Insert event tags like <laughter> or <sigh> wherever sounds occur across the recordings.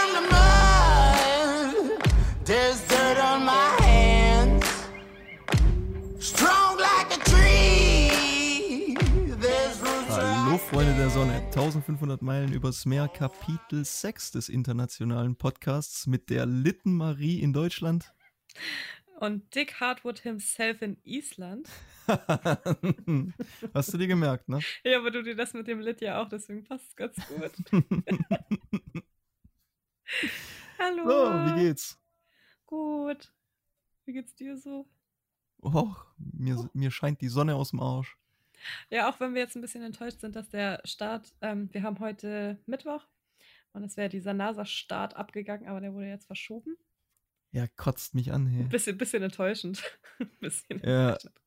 from the mud. There's dirt on my hands. Strong like a tree. There's roots Hallo Freunde der Sonne, 1500 Meilen übers Meer, Kapitel 6 des internationalen Podcasts mit der Litten Marie in Deutschland. Und Dick Hartwood himself in Island. <laughs> Hast du dir gemerkt, ne? Ja, aber du dir das mit dem Lit ja auch, deswegen passt es ganz gut. <laughs> <laughs> Hallo. So, wie geht's? Gut. Wie geht's dir so? Och, mir, mir scheint die Sonne aus dem Arsch. Ja, auch wenn wir jetzt ein bisschen enttäuscht sind, dass der Start, ähm, wir haben heute Mittwoch und es wäre dieser NASA-Start abgegangen, aber der wurde jetzt verschoben. Ja, kotzt mich an, hey. Bisschen, bisschen enttäuschend. <laughs> bisschen Ja. enttäuschend.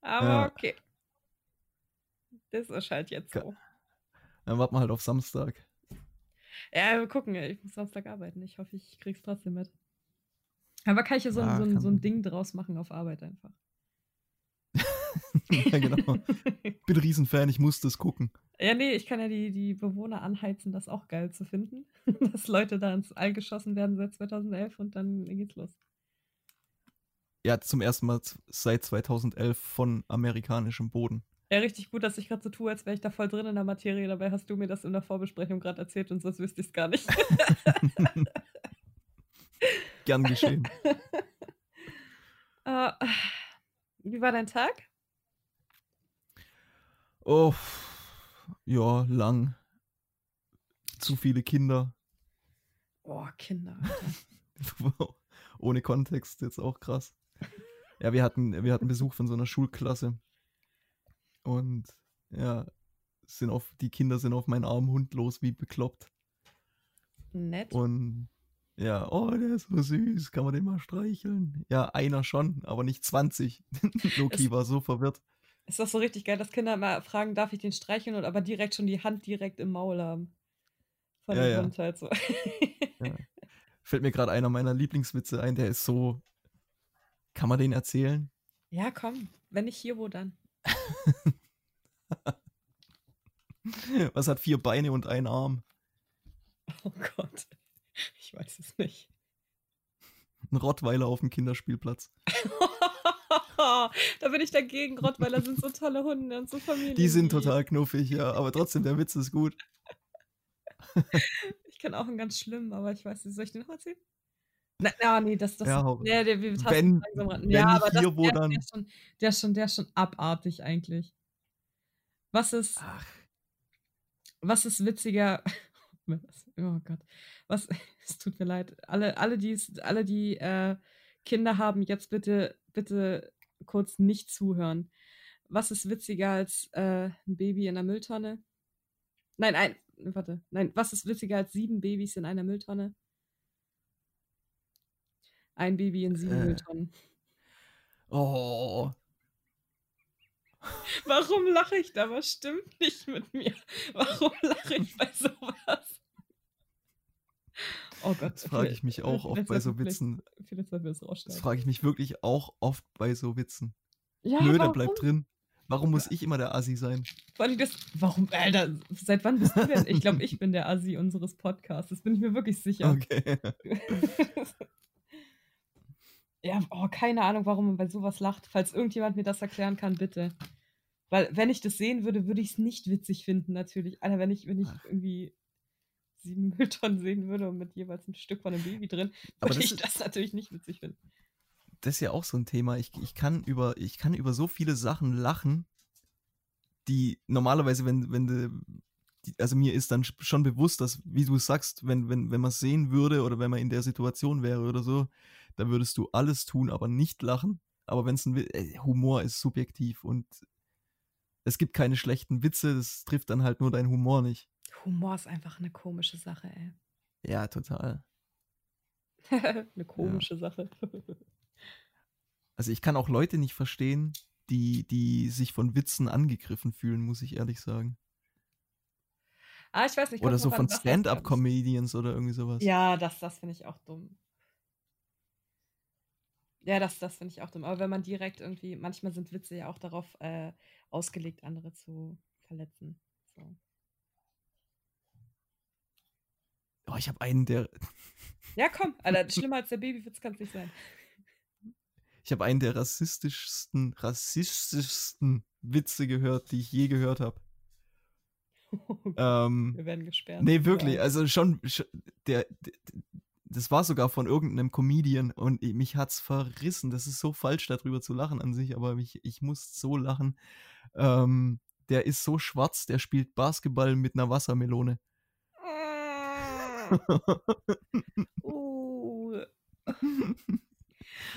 Aber Ja. okay. Das ist halt jetzt so. Dann warten wir halt auf Samstag. Ja, wir gucken. Ich muss Samstag arbeiten. Ich hoffe, ich krieg's trotzdem mit. Aber kann ich ja so, ein- Ja, so, so ein. Ding draus machen auf Arbeit einfach. <laughs> ja, genau. Bin Riesenfan, ich muss das gucken. Ja, nee, ich kann ja die, die Bewohner anheizen, das auch geil zu finden. <laughs> Dass Leute da ins All geschossen werden seit 2011 und dann geht's los. Ja, zum ersten Mal seit 2011 von amerikanischem Boden. Ja, richtig gut, dass ich gerade so tue, als wäre ich da voll drin in der Materie. Dabei hast du mir das in der Vorbesprechung gerade erzählt und sonst wüsste ich es gar nicht. <laughs> Gern geschehen. Äh, <laughs> wie war dein Tag? Oh, ja, lang. Zu viele Kinder. Oh, Kinder. <laughs> Ohne Kontext jetzt auch krass. Ja, wir hatten, wir hatten Besuch von so einer Schulklasse. Und ja, sind auf, die Kinder sind auf meinen armen Hund los, wie bekloppt. Nett. Und ja, oh, der ist so süß, kann man den mal streicheln? Ja, einer schon, aber nicht 20. <laughs> Loki war so verwirrt. Ist das so richtig geil, dass Kinder immer fragen, darf ich den streicheln und aber direkt schon die Hand direkt im Maul haben. Von Ja, dem ja. Hund halt so. <laughs> Fällt mir gerade einer meiner Lieblingswitze ein, der ist so. Kann man den erzählen? ja, komm. Wenn nicht hier, wo dann? <laughs> Was hat vier Beine und einen Arm? Oh Gott. Ich weiß es nicht. Ein Rottweiler auf dem Kinderspielplatz. <laughs> da bin ich dagegen. Rottweiler sind so tolle Hunde und so Familien. Die sind total knuffig, ja, aber trotzdem, der Witz ist gut. Ich kenne auch einen ganz schlimmen, aber ich weiß nicht, soll ich den noch erzählen? Na, na nee, das, das, Ja, nee, der, wir wenn- langsam ran. wenn ja, aber das, hier, wo der, dann? Der ist, schon, der, ist schon, der ist schon abartig eigentlich. Was ist, Ach, was ist witziger? <laughs> Oh Gott. Was, <laughs> es tut mir leid. Alle, alle, die, alle, die äh, Kinder haben, jetzt bitte, bitte kurz nicht zuhören. Was ist witziger als äh, ein Baby in der Mülltonne? Nein, ein, warte. Nein, was ist witziger als sieben Babys in einer Mülltonne? Ein Baby in sieben Äh. Mülltonnen. oh, <laughs> Warum lache ich da? Was stimmt nicht mit mir? Warum lache ich bei sowas? Oh Gott. das frage ich mich auch oft bei so Witzen. Vielleicht es Das frage ich mich wirklich auch oft bei so Witzen. Ja, Nö, bleibt drin. Warum muss ich immer der Assi sein? Vor allem das, warum, Alter, seit wann bist du denn? Ich glaube, ich <laughs> bin der Assi unseres Podcasts. Das bin ich mir wirklich sicher. Okay. <laughs> ja, oh, keine Ahnung, warum man bei sowas lacht. Falls irgendjemand mir das erklären kann, bitte. Weil, wenn ich das sehen würde, würde ich es nicht witzig finden, natürlich. Alter, wenn ich, wenn ich irgendwie sieben <laughs> Mülltonnen sehen würde und mit jeweils ein Stück von einem Baby drin, würde das ich das natürlich nicht witzig finden. Das ist ja auch so ein Thema. Ich, ich, kann über, ich kann über so viele Sachen lachen, die normalerweise, wenn, wenn die, also mir ist dann sch- schon bewusst, dass, wie du sagst, wenn, wenn, wenn man es sehen würde oder wenn man in der Situation wäre oder so, dann würdest du alles tun, aber nicht lachen. Aber wenn es ein Wi- äh, Humor ist subjektiv und es gibt keine schlechten Witze, das trifft dann halt nur deinen Humor nicht. Humor ist einfach eine komische Sache, ey. Ja, total. <laughs> eine komische Sache. Also ich kann auch Leute nicht verstehen, die, die sich von Witzen angegriffen fühlen, muss ich ehrlich sagen. ah, ich weiß nicht. Oder so von Stand-up-Comedians oder irgendwie sowas. Ja, das, das finde ich auch dumm. Ja, das, das finde ich auch dumm. Aber wenn man direkt irgendwie, manchmal sind Witze ja auch darauf äh, ausgelegt, andere zu verletzen. So. Oh, ich habe einen, der. Ja, komm, Alter, <laughs> schlimmer als der Babywitz kann es nicht sein. Ich habe einen der rassistischsten, rassistischsten Witze gehört, die ich je gehört habe. <laughs> ähm, Wir werden gesperrt. nee, wirklich. Also schon, sch- der, der, das war sogar von irgendeinem Comedian und mich hat's verrissen. Das ist so falsch, darüber zu lachen an sich, aber mich, ich muss so lachen. Ähm, der ist so schwarz, der spielt Basketball mit einer Wassermelone. <laughs> Uh. <laughs>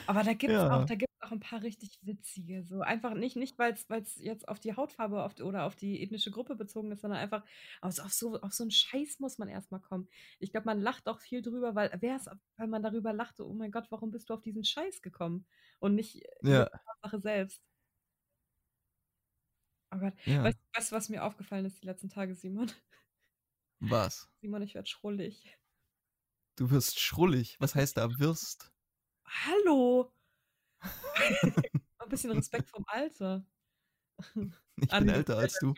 Aber da gibt es Ja. auch, da gibt's auch ein paar richtig witzige. So einfach nicht, nicht weil es jetzt auf die Hautfarbe die- oder auf die ethnische Gruppe bezogen ist, sondern einfach aus, auf, so, auf so einen Scheiß muss man erstmal kommen. Ich glaube, man lacht auch viel drüber, weil wer ist, weil man darüber lacht, so, oh mein Gott, warum bist du auf diesen Scheiß gekommen? Und nicht Ja, die Sache selbst. Oh Gott. ja. Weißt weißt du, was mir aufgefallen ist die letzten Tage, Simon? Was? <laughs> Simon, ich werde schrullig. Du wirst schrullig. Was heißt da wirst? Hallo! <laughs> Ein bisschen Respekt vom Alter. <laughs> <laughs> Ich bin älter als du.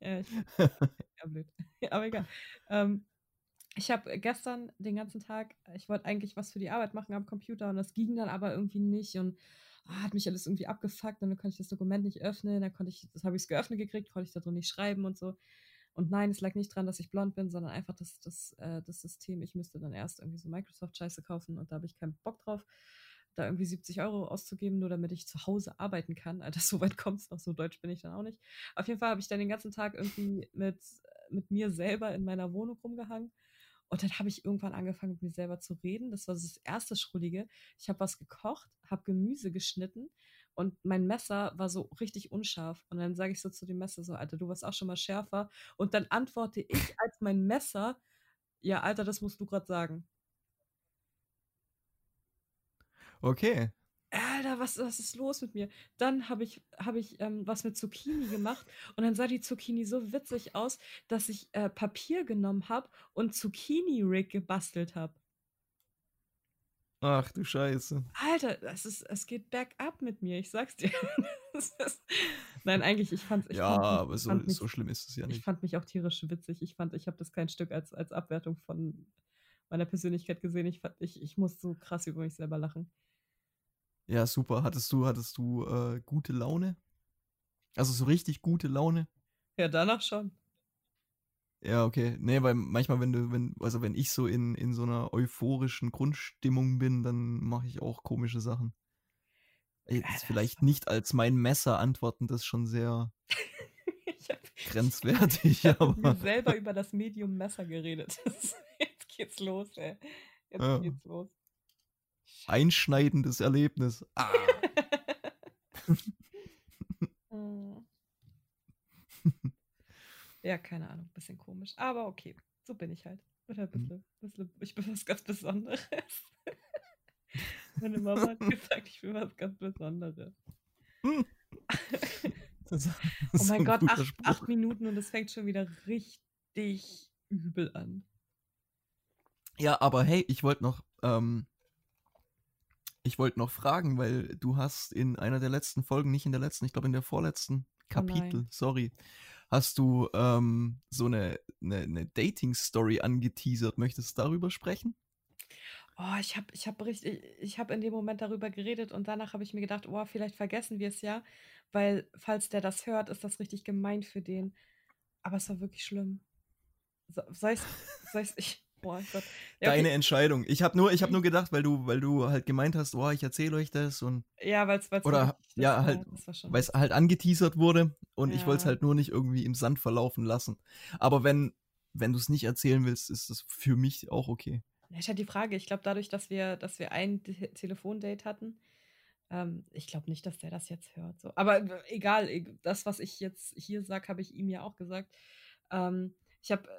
ja, ich, ja, blöd. Aber egal. Ähm, ich habe gestern den ganzen Tag, ich wollte eigentlich was für die Arbeit machen am Computer und das ging dann aber irgendwie nicht und ah, hat mich alles irgendwie abgefuckt und dann konnte ich das Dokument nicht öffnen, dann konnte ich, das habe ich es geöffnet gekriegt, konnte ich da drin nicht schreiben und so. Und nein, es lag nicht dran, dass ich blond bin, sondern einfach das, das, äh, das System. Ich müsste dann erst irgendwie so Microsoft-Scheiße kaufen und da habe ich keinen Bock drauf, da irgendwie 70 Euro auszugeben, nur damit ich zu Hause arbeiten kann. Alter, <laughs> so weit kommt es noch, so deutsch bin ich dann auch nicht. Auf jeden Fall habe ich dann den ganzen Tag irgendwie mit, mit mir selber in meiner Wohnung rumgehangen. Und dann habe ich irgendwann angefangen, mit mir selber zu reden. Das war das erste Schrullige. Ich habe was gekocht, habe Gemüse geschnitten und mein Messer war so richtig unscharf. Und dann sage ich so zu dem Messer so, Alter, du warst auch schon mal schärfer. Und dann antworte ich als mein Messer, ja, Alter, das musst du gerade sagen. Okay. Alter, was, was ist los mit mir? Dann habe ich, hab ich ähm, was mit Zucchini gemacht und dann sah die Zucchini so witzig aus, dass ich äh, Papier genommen habe und Zucchini-Rig gebastelt habe. Ach du Scheiße. Alter, es, ist, es geht bergab mit mir, ich sag's dir. <laughs> Das ist, nein, eigentlich, ich fand ich Ja, fand, aber ich so, mich, so schlimm ist es ja ich nicht. fand mich auch tierisch witzig. Ich fand, ich habe das kein Stück als, als Abwertung von meiner Persönlichkeit gesehen. Ich, fand, ich, ich muss so krass über mich selber lachen. Ja, super. Hattest du, hattest du äh, gute Laune? Also so richtig gute Laune? Ja, danach schon. Ja, okay. Nee, weil manchmal, wenn du, wenn, also wenn ich so in, in so einer euphorischen Grundstimmung bin, dann mache ich auch komische Sachen. Jetzt vielleicht nicht als mein Messer antworten, das ist schon sehr <laughs> ich habe grenzwertig, <laughs> Ich habe aber selber über das Medium Messer geredet. <laughs> Jetzt geht's los, ey. Jetzt Ja. geht's los. Einschneidendes Erlebnis. Ah. <laughs> Hm. ja, keine Ahnung, bisschen komisch. Aber okay, so bin ich halt. Halt ein bisschen, bisschen, ich bin was ganz Besonderes. <laughs> Meine Mama hat gesagt, ich bin was ganz Besonderes. <laughs> Oh mein ein Gott, acht, acht Minuten und es fängt schon wieder richtig übel an. Ja, aber hey, ich wollte noch, ähm, ich wollte noch fragen, weil du hast in einer der letzten Folgen, nicht in der letzten, ich glaube in der vorletzten Kapitel, nein. sorry, hast du ähm, so eine, eine, eine Dating-Story angeteasert. Möchtest du darüber sprechen? Oh, ich habe ich hab richtig, ich habe in dem Moment darüber geredet und danach habe ich mir gedacht, oh, vielleicht vergessen wir es ja, weil falls der das hört, ist das richtig gemein für den. Aber es war wirklich schlimm. So, soll ich, soll ich's, ich, oh Gott. Ja, Deine okay. Entscheidung. Ich habe nur, ich habe nur gedacht, weil du, weil du halt gemeint hast, oh, ich erzähle euch das und Ja, weil es Oder, ja, halt, weil es halt angeteasert wurde und ich wollte es Ja. halt nur nicht irgendwie im Sand verlaufen lassen. Aber wenn, wenn du es nicht erzählen willst, ist das für mich auch okay. Ja, ist halt die Frage. Ich glaube, dadurch, dass wir, dass wir ein Te- Telefondate hatten, ähm, ich glaube nicht, dass der das jetzt hört. So. Aber egal, e- das, was ich jetzt hier sage, habe ich ihm ja auch gesagt. Ähm, ich habe äh,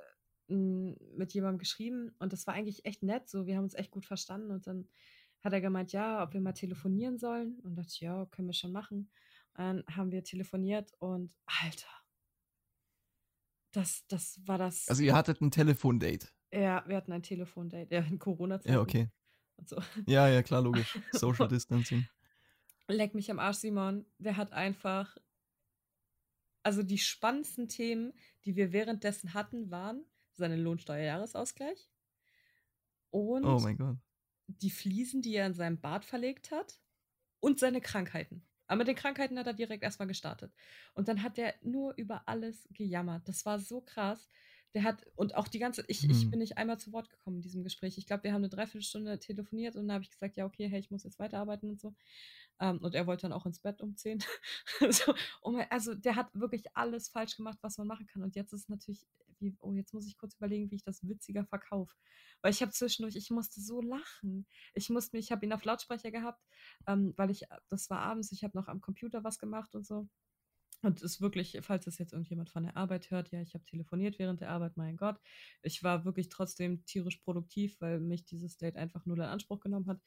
mit jemandem geschrieben und das war eigentlich echt nett. So, wir haben uns echt gut verstanden und dann hat er gemeint, ja, ob wir mal telefonieren sollen. Und dachte ja, können wir schon machen. Und dann haben wir telefoniert und Alter, das, das war das. Also ihr hattet ein Telefondate. ja, wir hatten ein Telefondate, ja, in Corona-Zeiten Ja, okay. so. <laughs> Ja, ja, klar, logisch. Social Distancing. Leck mich am Arsch, Simon. Der hat einfach. Also die spannendsten Themen, die wir währenddessen hatten, waren seinen Lohnsteuerjahresausgleich und Oh mein Gott. die Fliesen, die er in seinem Bart verlegt hat und seine Krankheiten. Aber mit den Krankheiten hat er direkt erstmal gestartet. Und dann hat er nur über alles gejammert. Das war so krass. Der hat, und auch die ganze, ich, ich Hm. bin nicht einmal zu Wort gekommen in diesem Gespräch. Ich glaube, wir haben eine Dreiviertelstunde telefoniert und dann habe ich gesagt, ja, okay, hey, ich muss jetzt weiterarbeiten und so. Ähm, und er wollte dann auch ins Bett um 10. <laughs> so, oh also der hat wirklich alles falsch gemacht, was man machen kann. Und jetzt ist natürlich, wie, oh, jetzt muss ich kurz überlegen, wie ich das witziger verkaufe. Weil ich habe zwischendurch, ich musste so lachen. Ich musste mich, ich habe ihn auf Lautsprecher gehabt, ähm, weil ich, das war abends, ich habe noch am Computer was gemacht und so. Und es ist wirklich, falls es jetzt irgendjemand von der Arbeit hört, ja, ich habe telefoniert während der Arbeit, mein Gott. Ich war wirklich trotzdem tierisch produktiv, weil mich dieses Date einfach nur in Anspruch genommen hat.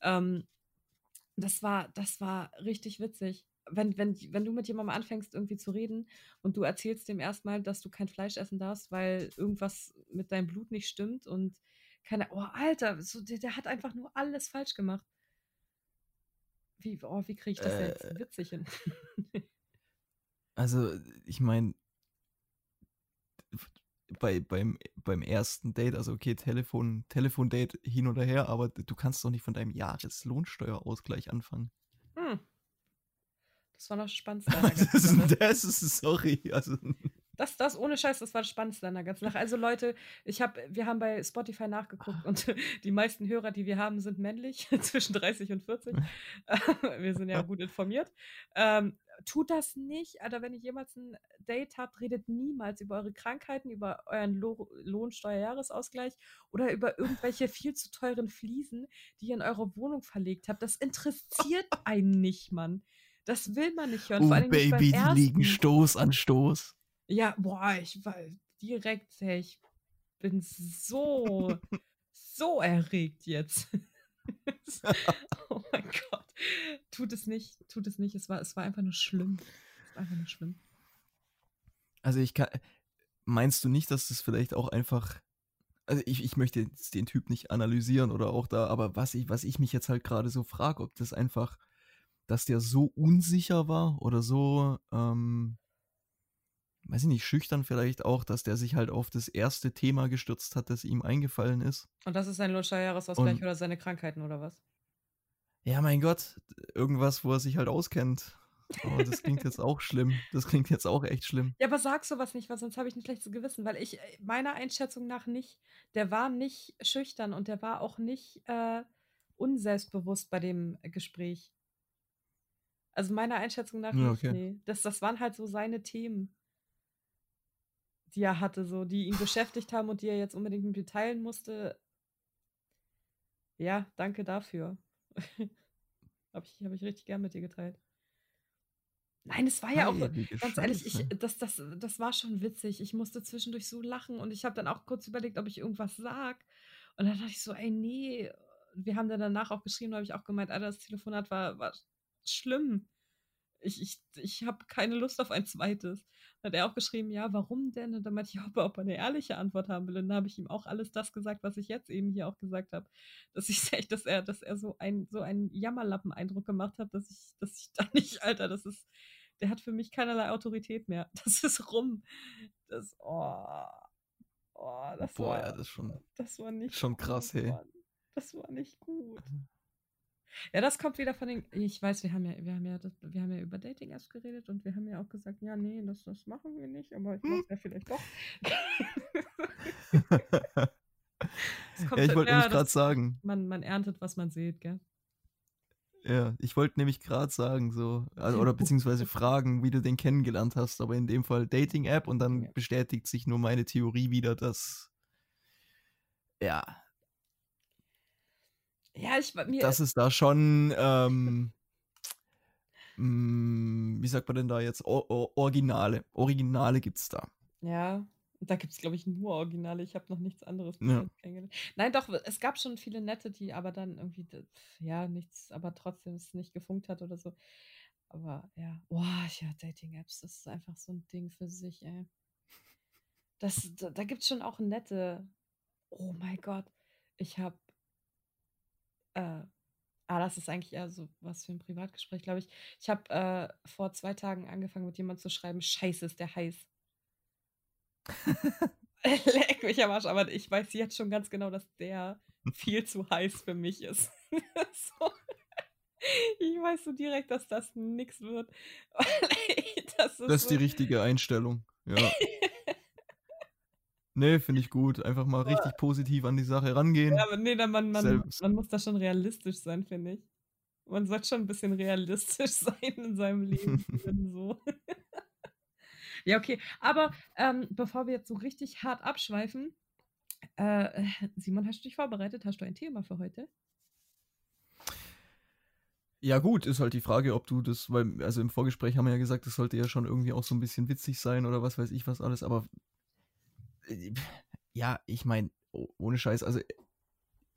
Ähm, das war, das war richtig witzig. Wenn, wenn, wenn du mit jemandem anfängst, irgendwie zu reden und du erzählst dem erstmal, dass du kein Fleisch essen darfst, weil irgendwas mit deinem Blut nicht stimmt und keine, oh, Alter, so, der, der hat einfach nur alles falsch gemacht. Wie, oh, wie kriege ich das denn jetzt Äh. witzig hin? <laughs> Also, ich meine, bei, beim, beim ersten Date, also okay, Telefon, Telefondate hin oder her, aber du kannst doch nicht von deinem Jahreslohnsteuerausgleich anfangen. Das war noch das Spannendste. an der ganzen Das ist, ist, sorry, also, Das, das ohne Scheiß, das war das Spannendste an der ganzen Sache. Also Leute, ich habe, wir haben bei Spotify nachgeguckt und <laughs> die meisten Hörer, die wir haben, sind männlich, <laughs> zwischen 30 und 40. <laughs> wir sind ja gut informiert. Ähm, tut das nicht, Alter, wenn ihr jemals ein Date habt, redet niemals über eure Krankheiten, über euren Lo Lohnsteuerjahresausgleich oder über irgendwelche viel zu teuren Fliesen, die ihr in eure Wohnung verlegt habt. Das interessiert einen nicht, Mann. Das will man nicht hören. oh vor allem nicht beim Baby, die liegen. Stoß an Stoß. Ja, boah, ich war direkt, hey, ich bin so, so erregt jetzt. <laughs> oh mein Gott. Tut es nicht, tut es nicht. Es war, es war einfach nur schlimm. Es war einfach nur schlimm. Also ich kann, meinst du nicht, dass das vielleicht auch einfach, also ich, ich möchte jetzt den Typ nicht analysieren oder auch da, aber was ich, was ich mich jetzt halt gerade so frage, ob das einfach, dass der so unsicher war oder so, ähm, weiß ich nicht, schüchtern vielleicht auch, dass der sich halt auf das erste Thema gestürzt hat, das ihm eingefallen ist. Und das ist sein Lohnsteuerjahresausgleich Und- oder seine Krankheiten oder was? Ja, mein Gott, irgendwas, wo er sich halt auskennt. Aber das klingt jetzt auch schlimm. Das klingt jetzt auch echt schlimm. Ja, aber sag sowas nicht, weil sonst habe ich ein schlechtes Gewissen, weil ich äh, meiner Einschätzung nach nicht, der war nicht schüchtern und der war auch nicht äh, unselbstbewusst bei dem Gespräch. Also meiner Einschätzung nach Ja, okay. nee. Das, das waren halt so seine Themen, die er hatte, so, die ihn beschäftigt haben und die er jetzt unbedingt mit mir teilen musste. Ja, danke dafür. <laughs> habe ich, hab ich richtig gern mit dir geteilt. Nein, es war ja auch, Heilige Ganz ehrlich, ich, Scheiße. das, das, das war schon witzig. Ich musste zwischendurch so lachen und ich habe dann auch kurz überlegt, ob ich irgendwas sag. Und dann dachte ich so, ey, nee. Wir haben dann danach auch geschrieben, da habe ich auch gemeint, Alter, das Telefonat war, war schlimm. Ich, ich, ich habe keine Lust auf ein zweites. Dann hat er auch geschrieben, ja, warum denn? Und dann meinte ich, <laughs> ob er, ob er eine ehrliche Antwort haben will. Und dann habe ich ihm auch alles das gesagt, was ich jetzt eben hier auch gesagt habe. Dass ich <laughs> echt, dass er, dass er so ein, so einen Jammerlappen-Eindruck gemacht hat, dass ich, dass ich <laughs> da nicht, Alter, das ist, der hat für mich keinerlei Autorität mehr. Das ist rum. Das, oh, oh, das Boah, war, ja, das schon, das war nicht schon krass, gut, hey. Mann. Das war nicht gut. Ja, das kommt wieder von den. Ich weiß, wir haben ja, wir haben ja, das, wir haben ja über Dating-Apps geredet und wir haben ja auch gesagt, ja, nee, das, das machen wir nicht, aber ich mach's ja vielleicht doch. <laughs> Ja, ich wollte nämlich gerade sagen, Man, man erntet, was man sieht, gell? ja, ich wollte nämlich gerade sagen, so, also, oder <laughs> beziehungsweise fragen, wie du den kennengelernt hast, aber in dem Fall Dating-App und dann Ja. bestätigt sich nur meine Theorie wieder, dass, ja, Ja, ich mir. dass es da schon, ähm, mh, wie sagt man denn da jetzt, o o Originale, Originale gibt's da. Ja, da gibt es, glaube ich, nur Originale. Ich habe noch nichts anderes Ja. kennengelernt. Nein, doch, es gab schon viele nette, die aber dann irgendwie, ja, nichts, aber trotzdem es nicht gefunkt hat oder so. Aber ja, boah, ja, Dating-Apps, das ist einfach so ein Ding für sich, ey. Das, da, da gibt es schon auch nette. Oh mein Gott, ich habe, äh, ah, das ist eigentlich eher so was für ein Privatgespräch, glaube ich. Ich habe äh, vor zwei Tagen angefangen, mit jemandem zu schreiben, scheiße, ist der heiß. <laughs> <laughs> Leck mich am Arsch, aber ich weiß jetzt schon ganz genau, dass der viel zu heiß für mich ist. <laughs> so. Ich weiß so direkt, dass das nix wird. das ist, das ist so. die richtige Einstellung. Ja. Nee, finde ich gut. Einfach mal richtig positiv an die Sache rangehen. Ja, aber nee, dann man, man, man muss da schon realistisch sein, finde ich. Man sollte schon ein bisschen realistisch <laughs> sein in seinem Leben. <laughs> so. <laughs> ja, okay. Aber ähm, bevor wir jetzt so richtig hart abschweifen, äh, Simon, hast du dich vorbereitet? Hast du ein Thema für heute? Ja, gut, ist halt die Frage, ob du das, weil, also im Vorgespräch haben wir ja gesagt, das sollte ja schon irgendwie auch so ein bisschen witzig sein oder was weiß ich was alles, aber ja, ich meine, ohne Scheiß, also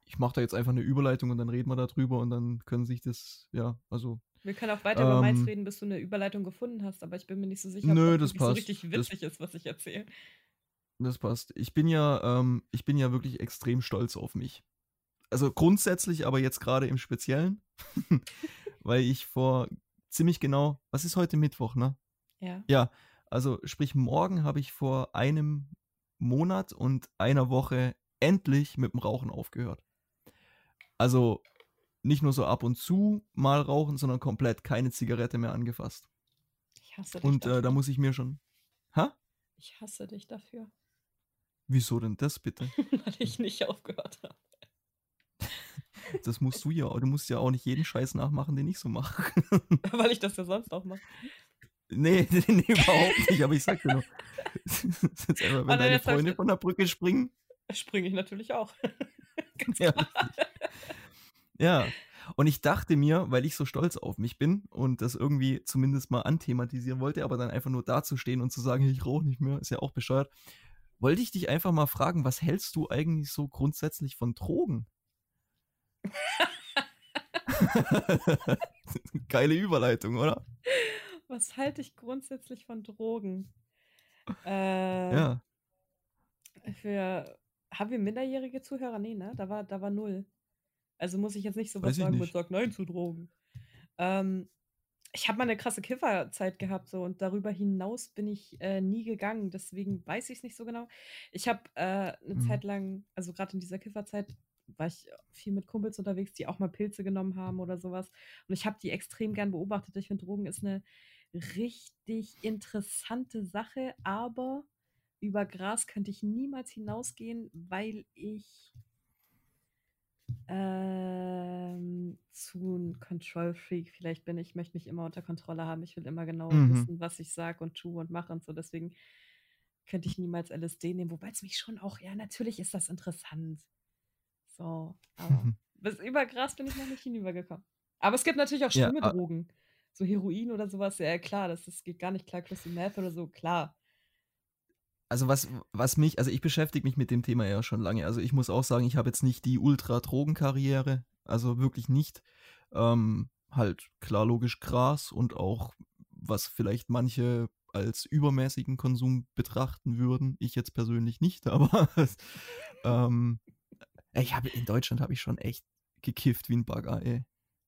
ich mache da jetzt einfach eine Überleitung und dann reden wir darüber und dann können sich das, ja, also. Wir können auch weiter ähm, über meins reden, bis du eine Überleitung gefunden hast, aber ich bin mir nicht so sicher, nö, ob das passt. so richtig witzig das, ist, was ich erzähle. Das passt. Ich bin ja, ähm, ich bin ja wirklich extrem stolz auf mich also grundsätzlich, aber jetzt gerade im Speziellen, <laughs> weil ich vor ziemlich genau, was ist heute Mittwoch, ne? Ja. Ja, also sprich, morgen habe ich vor einem Monat und einer Woche endlich mit dem Rauchen aufgehört. Also nicht nur so ab und zu mal rauchen, sondern komplett keine Zigarette mehr angefasst. Ich hasse dich. Und äh, da muss ich mir schon. Ha? Ich hasse dich dafür. Wieso denn das bitte? <laughs> Weil ich nicht aufgehört habe. <laughs> Das musst du ja. Du musst ja auch nicht jeden Scheiß nachmachen, den ich so mache. <laughs> Weil ich das ja sonst auch mache. Nee, <laughs> nee, nee, überhaupt nicht. Aber ich sag dir nur, <laughs> <laughs> wenn ah, deine Freunde von der Brücke springen. Springe ich natürlich auch. ja, ja. Und ich dachte mir, weil ich so stolz auf mich bin und das irgendwie zumindest mal anthematisieren wollte, aber dann einfach nur dazustehen und zu sagen, ich rauche nicht mehr, ist ja auch bescheuert, wollte ich dich einfach mal fragen, was hältst du eigentlich so grundsätzlich von Drogen? Geile Überleitung, oder? Was halte ich grundsätzlich von Drogen? Äh, ja. Für. Haben wir minderjährige Zuhörer? Nee, ne? Da war, da war null. Also muss ich jetzt nicht so was sagen mit Sag Nein zu Drogen. Ähm, ich habe mal eine krasse Kifferzeit gehabt so und darüber hinaus bin ich äh, nie gegangen. Deswegen weiß ich es nicht so genau. Ich habe äh, eine mhm. Zeit lang, also gerade in dieser Kifferzeit, war ich viel mit Kumpels unterwegs, die auch mal Pilze genommen haben oder sowas. Und ich habe die extrem gern beobachtet. Ich finde, Drogen ist eine richtig interessante Sache, aber über Gras könnte ich niemals hinausgehen, weil ich ähm, zu ein Control-Freak vielleicht bin. Ich möchte mich immer unter Kontrolle haben. Ich will immer genau mhm. wissen, was ich sage und tue und mache und so. Deswegen könnte ich niemals LSD nehmen, wobei es mich schon auch, ja, natürlich ist das interessant. So, aber <laughs> bis über Gras bin ich noch nicht hinübergekommen. Aber es gibt natürlich auch schlimme ja, Drogen. So Heroin oder sowas, ja klar, das, das geht gar nicht klar. Crystal Meth oder so, klar. Also was, was mich, also ich beschäftige mich mit dem Thema ja schon lange. Also ich muss auch sagen, ich habe jetzt nicht die Ultra-Drogenkarriere, also wirklich nicht. Ähm, halt klar logisch Gras und auch was vielleicht manche als übermäßigen Konsum betrachten würden. Ich jetzt persönlich nicht, <laughs> aber ähm, ich habe in Deutschland habe ich schon echt gekifft wie ein Bagger, ey.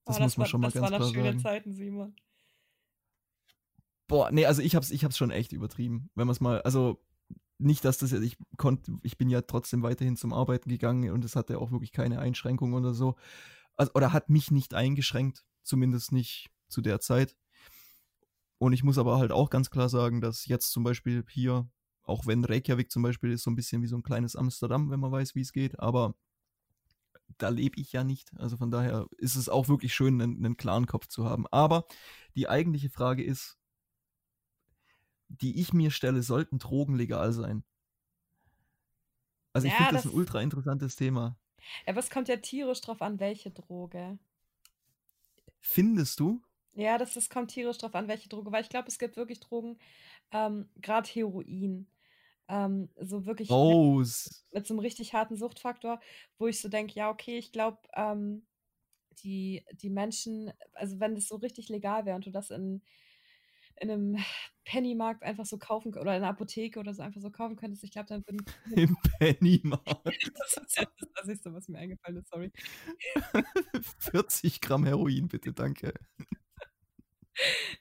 Das, oh, das muss man war, schon mal ganz klar sagen. Das waren schöne Zeiten, Simon. Boah, nee, also ich hab's, ich hab's schon echt übertrieben. Wenn man es mal, also nicht, dass das jetzt, ich konnte, ich bin ja trotzdem weiterhin zum Arbeiten gegangen und es hatte auch wirklich keine Einschränkungen oder so. Also, oder hat mich nicht eingeschränkt, zumindest nicht zu der Zeit. Und ich muss aber halt auch ganz klar sagen, dass jetzt zum Beispiel hier, auch wenn Reykjavik zum Beispiel ist so ein bisschen wie so ein kleines Amsterdam, wenn man weiß, wie es geht, aber da lebe ich ja nicht. Also von daher ist es auch wirklich schön, einen, einen klaren Kopf zu haben. Aber die eigentliche Frage ist, die ich mir stelle, sollten Drogen legal sein? Also ich ja, finde das, das ein ultra interessantes Thema. Ja, aber es kommt ja tierisch drauf an, welche Droge. Findest du? Ja, das, das kommt tierisch drauf an, welche Droge, weil ich glaube, es gibt wirklich Drogen, ähm, gerade Heroin. Ähm, so wirklich oh. mit, mit, so einem richtig harten Suchtfaktor, wo ich so denke, ja, okay, ich glaube, ähm, die, die Menschen, also wenn das so richtig legal wäre und du das in, in einem Pennymarkt einfach so kaufen oder in einer Apotheke oder so einfach so kaufen könntest, ich glaube, dann würden. <laughs> Im <laughs> Pennymarkt. das ist ja das Einzige, was mir eingefallen ist, sorry. <laughs> 40 Gramm Heroin, bitte, danke.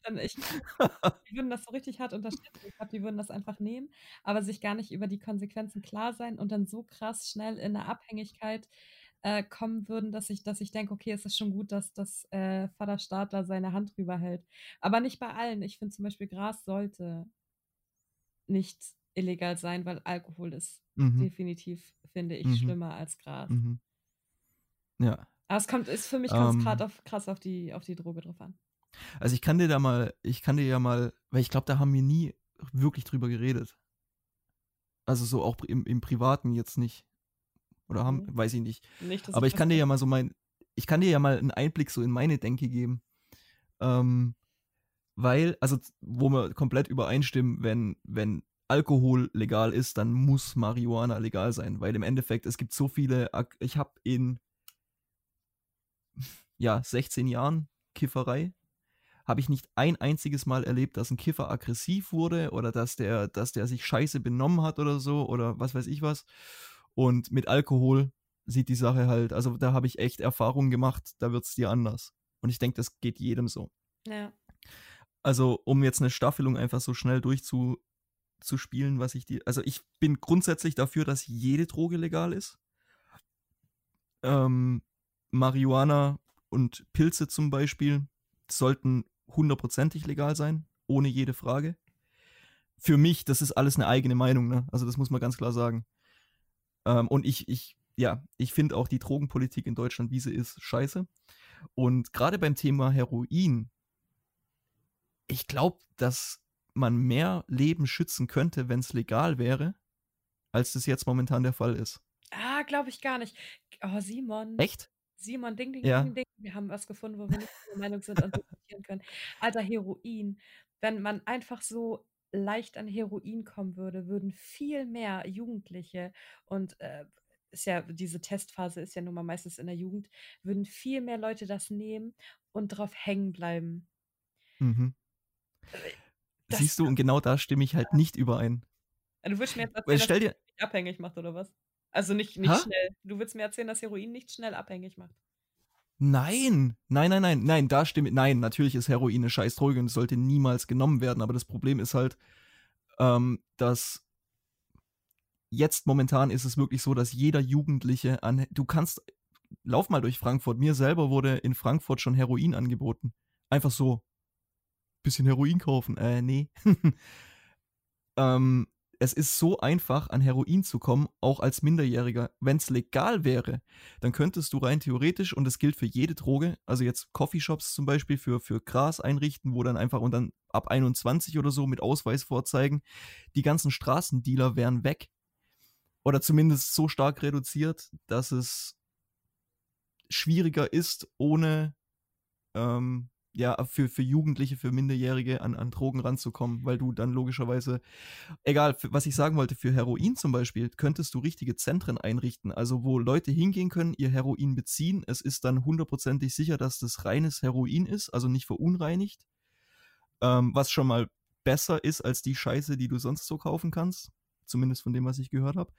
Dann ich <laughs> die würden das so richtig hart unterstützen. Ich glaube, die würden das einfach nehmen, aber sich gar nicht über die Konsequenzen klar sein und dann so krass schnell in 'ne Abhängigkeit, äh, kommen würden, dass ich dass ich denke: „Okay, es ist schon gut, dass dass, äh, Vater Staat da seine Hand drüber hält.“ Aber nicht bei allen. Ich finde zum Beispiel, Gras sollte nicht illegal sein, weil Alkohol ist Mhm. definitiv, finde ich, Mhm. schlimmer als Gras. Mhm. Ja. Aber es kommt ist für mich grad Ähm auf krass auf die auf die Droge drauf an. Also, ich kann dir da mal ich kann dir ja mal weil ich glaube, da haben wir nie wirklich drüber geredet. Also, so auch im im Privaten jetzt nicht. Oder haben Ne. weiß ich nicht. Nicht, Aber ich kann dir ja mal so mein ich kann dir ja mal 'n Einblick so in meine Denke geben. Ähm, weil also, wo wir komplett übereinstimmen, wenn wenn Alkohol legal ist, dann muss Marihuana legal sein, weil im Endeffekt es gibt so viele ich habe in ja, 16 Jahren Kifferei habe ich nicht ein einziges Mal erlebt, dass 'n Kiffer aggressiv wurde oder dass der dass der sich scheiße benommen hat oder so oder was weiß ich was. Und mit Alkohol sieht die Sache halt also, da habe ich echt Erfahrungen gemacht, da wird's dir anders. Und ich denke, das geht jedem so. Ja. Also, um jetzt 'ne Staffelung einfach so schnell durchzu zu spielen, was ich dir also, ich bin grundsätzlich dafür, dass jede Droge legal ist. Ähm, Marihuana und Pilze zum Beispiel sollten hundertprozentig legal sein, ohne jede Frage. Für mich, das ist alles 'ne eigene Meinung, ne? Also, das muss man ganz klar sagen. Ähm, und ich ich ja, ich finde auch die Drogenpolitik in Deutschland, wie sie ist, scheiße. Und grade beim Thema Heroin ich glaube, dass man mehr Leben schützen könnte, wenn's legal wäre, als das jetzt momentan der Fall ist. Ah, glaube ich gar nicht. Oh, Simon. Echt? Simon, ding, ding, Ja. ding, ding. Wir haben was gefunden, wo wir nicht einer Meinung sind und diskutieren können. Alter, Heroin. Wenn man einfach so leicht an Heroin kommen würde, würden viel mehr Jugendliche und, äh, ist ja diese Testphase ist ja nun mal meistens in der Jugend, würden viel mehr Leute das nehmen und drauf hängen bleiben. Mhm. Äh, das Siehst du, und genau da stimme ich halt Ja. nicht überein. Du willst mir jetzt erzählen, dass stell dir nicht abhängig macht oder was? Also, nicht nicht schnell. Du willst mir erzählen, dass Heroin nicht schnell abhängig macht? Nein! Nein, nein, nein, nein, da stimme nein, natürlich ist Heroin 'ne scheiß Droge und sollte niemals genommen werden, aber das Problem ist halt, ähm, dass jetzt momentan ist es wirklich so, dass jeder Jugendliche an du kannst lauf mal durch Frankfurt. Mir selber wurde in Frankfurt schon Heroin angeboten. Einfach so: „Bisschen Heroin kaufen?“ Äh, ne. <laughs> Ähm, es ist so einfach, an Heroin zu kommen, auch als Minderjähriger. Wenn's legal wäre, dann könntest du rein theoretisch und das gilt für jede Droge, also jetzt Coffeeshops zum Beispiel für für Gras einrichten, wo dann einfach und dann ab 21 oder so mit Ausweis vorzeigen. Die ganzen Straßendealer wären weg. Oder zumindest so stark reduziert, dass es schwieriger ist, ohne, ähm, ja, für für Jugendliche, für Minderjährige an an Drogen ranzukommen, weil du dann logischerweise egal, was ich sagen wollte, für Heroin zum Beispiel könntest du richtige Zentren einrichten, also wo Leute hingehen können, ihr Heroin beziehen. Es ist dann hundertprozentig sicher, dass das reines Heroin ist, also nicht verunreinigt. Ähm, was schon mal besser ist als die Scheiße, die du sonst so kaufen kannst, zumindest von dem, was ich gehört habe.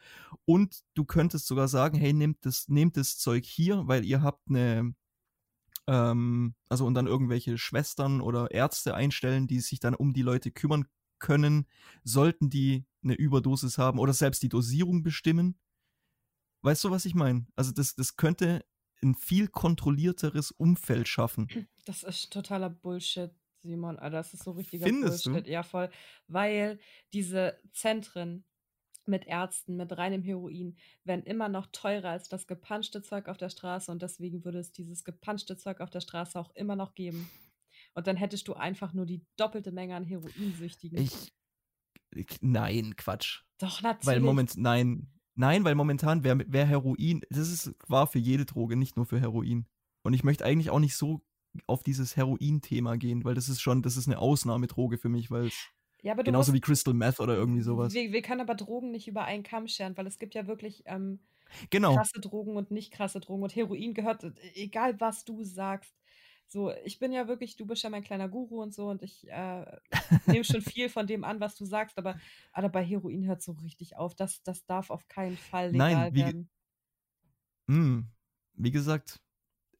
Und du könntest sogar sagen: „Hey, nehmt das nehmt das Zeug hier, weil ihr habt 'ne“ ähm, also und dann irgendwelche Schwestern oder Ärzte einstellen, die sich dann um die Leute kümmern können, sollten die 'ne Überdosis haben oder selbst die Dosierung bestimmen. Weißt du, was ich meine? Also, das das könnte 'n viel kontrollierteres Umfeld schaffen. <clears throat> Das ist totaler Bullshit, Simon. Alter, das ist so richtiger Findest du? Bullshit. Ja, voll. Weil diese Zentren mit Ärzten, mit reinem Heroin werden immer noch teurer als das gepanschte Zeug auf der Straße und deswegen würde es dieses gepanschte Zeug auf der Straße auch immer noch geben. Und dann hättest du einfach nur die doppelte Menge an Heroinsüchtigen. Ich ik nein, Quatsch. Doch, Weil natürlich. Moment nein. Nein, weil momentan wäre wäre Heroin das ist wahr für jede Droge, nicht nur für Heroin. Und ich möchte eigentlich auch nicht so auf dieses Heroin-Thema gehen, weil das ist schon das ist 'ne Ausnahmedroge für mich, weil's Ja, aber genauso musst wie Crystal Meth oder irgendwie so was. wir wir können aber Drogen nicht über einen Kamm scheren, weil es gibt ja wirklich, ähm, Genau. krasse Drogen und nicht krasse Drogen und Heroin gehört e egal was du sagst. So, ich bin ja wirklich du bist ja mein kleiner Guru und so und ich, äh, nehme schon <laughs> viel von dem an, was du sagst, aber Alter, bei Heroin hört's so richtig auf. Das das darf auf keinen Fall Nein, legal wie ge werden. Hm, wie gesagt,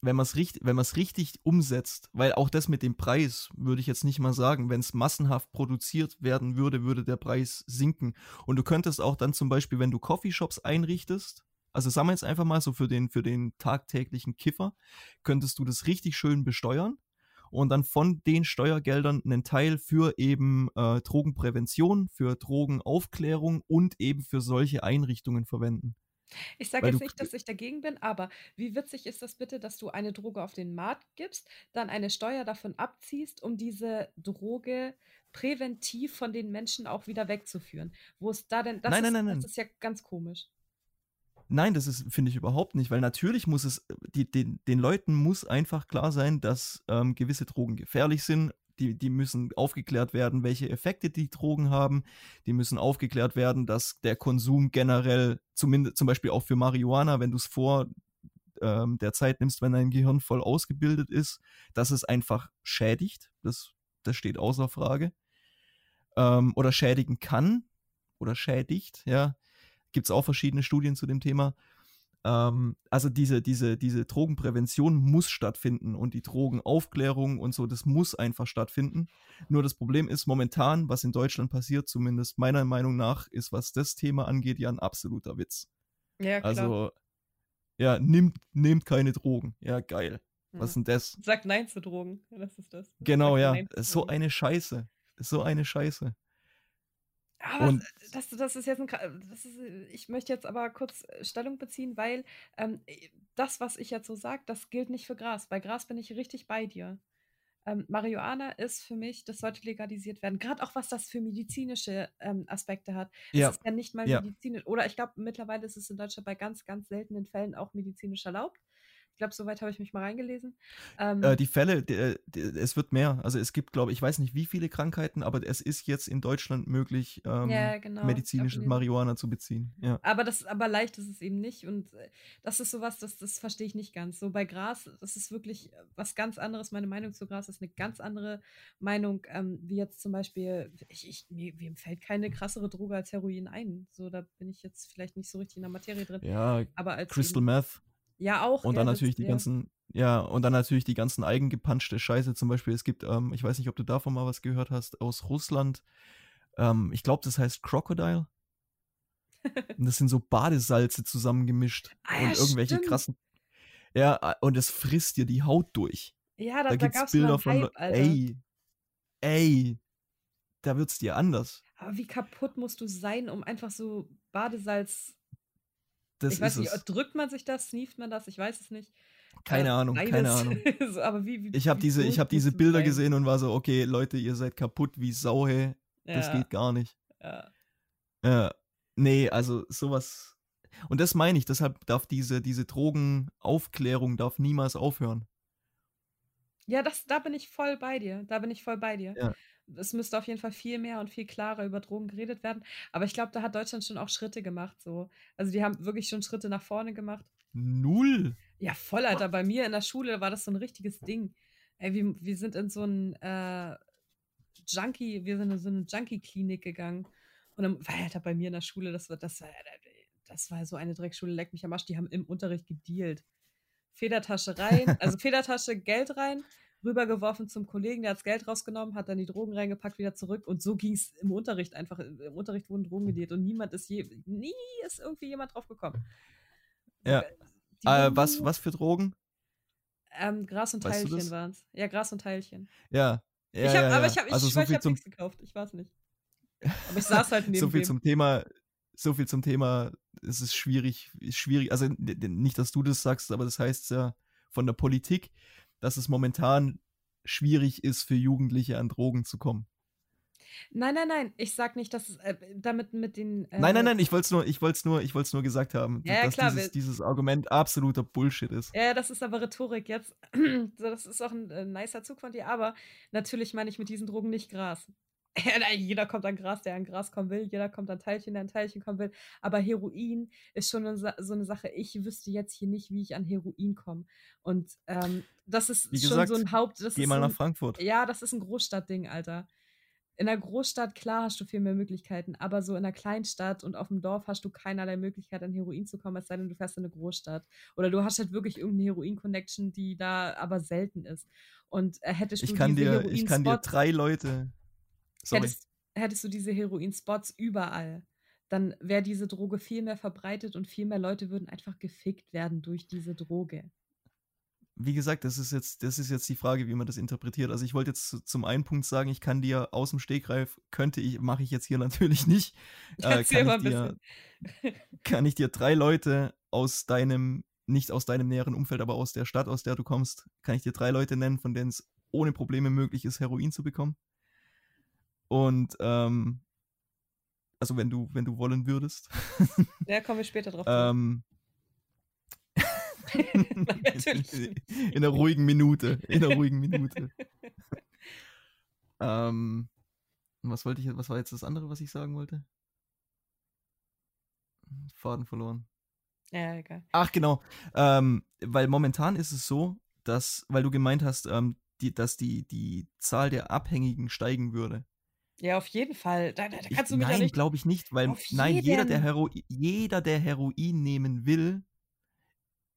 wenn man es richtig, richtig umsetzt, weil auch das mit dem Preis würde ich jetzt nicht mal sagen, wenn es massenhaft produziert werden würde, würde der Preis sinken. Und du könntest auch dann zum Beispiel, wenn du Coffeeshops einrichtest, also sagen wir jetzt einfach mal so für den, für den tagtäglichen Kiffer, könntest du das richtig schön besteuern und dann von den Steuergeldern einen Teil für eben äh, Drogenprävention, für Drogenaufklärung und eben für solche Einrichtungen verwenden. Ich sage jetzt nicht, dass ich dagegen bin, aber wie witzig ist das bitte, dass du eine Droge auf den Markt gibst, dann eine Steuer davon abziehst, um diese Droge präventiv von den Menschen auch wieder wegzuführen? Wo ist da denn, das, nein, ist, nein, nein, das ist ja ganz komisch. Nein, das ist, finde ich überhaupt nicht, weil natürlich muss es, die, den, den Leuten muss einfach klar sein, dass ähm, gewisse Drogen gefährlich sind. Die, die müssen aufgeklärt werden, welche Effekte die Drogen haben. Die müssen aufgeklärt werden, dass der Konsum generell, zumindest zum Beispiel auch für Marihuana, wenn du es vor ähm, der Zeit nimmst, wenn dein Gehirn voll ausgebildet ist, dass es einfach schädigt. Das, das steht außer Frage. Ähm, oder schädigen kann oder schädigt, ja. Gibt es auch verschiedene Studien zu dem Thema. Ähm, also diese, diese, diese Drogenprävention muss stattfinden und die Drogenaufklärung und so, das muss einfach stattfinden. Nur das Problem ist momentan, was in Deutschland passiert, zumindest meiner Meinung nach, ist, was das Thema angeht, ja ein absoluter Witz. Ja, klar. Also, ja, nimmt, nehmt keine Drogen. Ja, geil. Was ist denn das? Sag Nein zu Drogen. Das ist das. Genau, Sag ja. So eine Scheiße. So eine Scheiße. Aber Und- das, das ist jetzt ein, das ist, ich möchte jetzt aber kurz Stellung beziehen, weil ähm, das, was ich jetzt so sage, das gilt nicht für Gras. Bei Gras bin ich richtig bei dir. Ähm, Marihuana ist für mich, das sollte legalisiert werden. Gerade auch, was das für medizinische ähm, Aspekte hat. Es Ja, ist ja nicht mal ja. medizinisch. Oder ich glaube, mittlerweile ist es in Deutschland bei ganz, ganz seltenen Fällen auch medizinisch erlaubt. Ich glaube, soweit habe ich mich mal reingelesen. Ähm, Äh, die Fälle, der, der, es wird mehr. Also es gibt, glaube ich, ich weiß nicht wie viele Krankheiten, aber es ist jetzt in Deutschland möglich, ähm, Ja, genau. Medizinisches. Marihuana zu beziehen. Ja. Aber das, aber leicht ist es eben nicht. Und äh, das ist sowas, das, das verstehe ich nicht ganz. So bei Gras, das ist wirklich äh, was ganz anderes. Meine Meinung zu Gras ist eine ganz andere Meinung, ähm, wie jetzt zum Beispiel, ich, ich, mir, mir fällt keine krassere Droge als Heroin ein. So, da bin ich jetzt vielleicht nicht so richtig in der Materie drin. ja, Aber als Crystal eben, Meth ja auch. und ja, dann natürlich die ja. ganzen, ja, und dann natürlich die ganzen eigengepanschte Scheiße. Zum Beispiel, es gibt, ähm, ich weiß nicht, ob du davon mal was gehört hast, aus Russland. Ähm, ich glaube, das heißt Crocodile. Und das sind so Badesalze zusammengemischt Ah, ja, und irgendwelche stimmt. krassen. Ja, und es frisst dir die Haut durch. Ja, da, Da da gibt's es Bilder von. Hype, Alter. ey, ey, da wird's dir anders. Aber wie kaputt musst du sein, um einfach so Badesalz. Das ich weiß nicht, es. drückt man sich das, snieft man das? Ich weiß es nicht. Keine Äh, Ahnung, keine beides. Ahnung. <laughs> so, aber wie, wie, Ich habe diese, ich habe diese Bilder sein? gesehen und war so, okay, Leute, ihr seid kaputt wie Sau, hey. Das Ja, geht gar nicht. ja. Ja, nee, also sowas. Und das meine ich, deshalb darf diese, diese Drogenaufklärung darf niemals aufhören. Ja, das, da bin ich voll bei dir. Da bin ich voll bei dir. Ja. Es müsste auf jeden Fall viel mehr und viel klarer über Drogen geredet werden. Aber ich glaube, da hat Deutschland schon auch Schritte gemacht. So. Also die haben wirklich schon Schritte nach vorne gemacht. Null. Ja, voll, Alter. Bei mir in der Schule war das so ein richtiges Ding. Ey, wir, wir sind in so ein äh, Junkie, wir sind in so eine Junkie-Klinik gegangen. Und dann, weil, Alter, bei mir in der Schule, das war, das war, das war so eine Dreckschule, leck mich am Arsch, die haben im Unterricht gedealt. Federtasche rein, also <laughs> Federtasche, Geld rein, rübergeworfen zum Kollegen, der hat das Geld rausgenommen, hat dann die Drogen reingepackt, wieder zurück und so ging es im Unterricht einfach. Im Unterricht wurden Drogen gedealt und niemand ist je, nie ist irgendwie jemand drauf gekommen. Ja. Äh, wurden was, was für Drogen? ähm, Gras und Weißt Teilchen waren es. Ja, Gras und Teilchen. Ja. ja ich hab, ja, aber ja. ich habe also so ich hab nichts gekauft. Ich weiß nicht. <laughs> Aber ich saß halt neben so viel dem. zum Thema, so viel zum Thema, es ist schwierig, schwierig, also nicht, dass du das sagst, aber das heißt ja von der Politik, dass es momentan schwierig ist für Jugendliche an Drogen zu kommen. Nein, nein, nein. Ich sag nicht, dass es äh, damit mit den. Äh, Nein, nein, nein, ich wollte es nur, ich nur, ich nur gesagt haben, Ja, dass klar, dieses, dieses Argument absoluter Bullshit ist. Ja, das ist aber Rhetorik jetzt. <clears throat> Das ist auch ein äh, nicer Zug von dir, aber natürlich meine ich mit diesen Drogen nicht Gras. <laughs> Jeder kommt an Gras, der an Gras kommen will. Jeder kommt an Teilchen, der an Teilchen kommen will. Aber Heroin ist schon eine, so eine Sache. Ich wüsste jetzt hier nicht, wie ich an Heroin komme. Und ähm, das ist Wie schon gesagt, so ein Haupt. Das Geh ist mal so nach ein, Frankfurt. Ja, das ist ein Großstadtding, Alter. in der Großstadt, klar, hast du viel mehr Möglichkeiten, aber so in einer Kleinstadt und auf dem Dorf hast du keinerlei Möglichkeit, an Heroin zu kommen, es sei denn, du fährst in eine Großstadt. Oder du hast halt wirklich irgendeine Heroin-Connection, die da aber selten ist. Und äh, hättest Ich du kann diese dir, ich kann dir drei Leute. Sorry. hättest, hättest du diese Heroin-Spots überall, dann wäre diese Droge viel mehr verbreitet und viel mehr Leute würden einfach gefickt werden durch diese Droge. Wie gesagt, das ist jetzt, das ist jetzt die Frage, wie man das interpretiert. Also ich wollte jetzt zu- zum einen Punkt sagen, ich kann dir aus dem Stegreif, könnte ich, mache ich jetzt hier <laughs> natürlich nicht, äh, Erzähl kann mal ich ein dir, bisschen. <laughs> kann ich dir drei Leute aus deinem, nicht aus deinem näheren Umfeld, aber aus der Stadt, aus der du kommst, kann ich dir drei Leute nennen, von denen es ohne Probleme möglich ist, Heroin zu bekommen. Und ähm, also wenn du, wenn du wollen würdest. Ja, kommen wir später drauf. ähm, <laughs> Nein, natürlich in einer ruhigen Minute. In einer ruhigen Minute. <laughs> ähm, was wollte ich, was war jetzt das andere, was ich sagen wollte? Faden verloren. Ja, egal. Ach, genau. Ähm, weil momentan ist es so, dass, weil du gemeint hast, ähm, die, dass die, die Zahl der Abhängigen steigen würde. Ja, auf jeden Fall. Da, da, da Ich, kannst du mich ja nein, nicht. glaube ich nicht, weil nein, jeder der, jeden. Hero jeder, der Heroin nehmen will,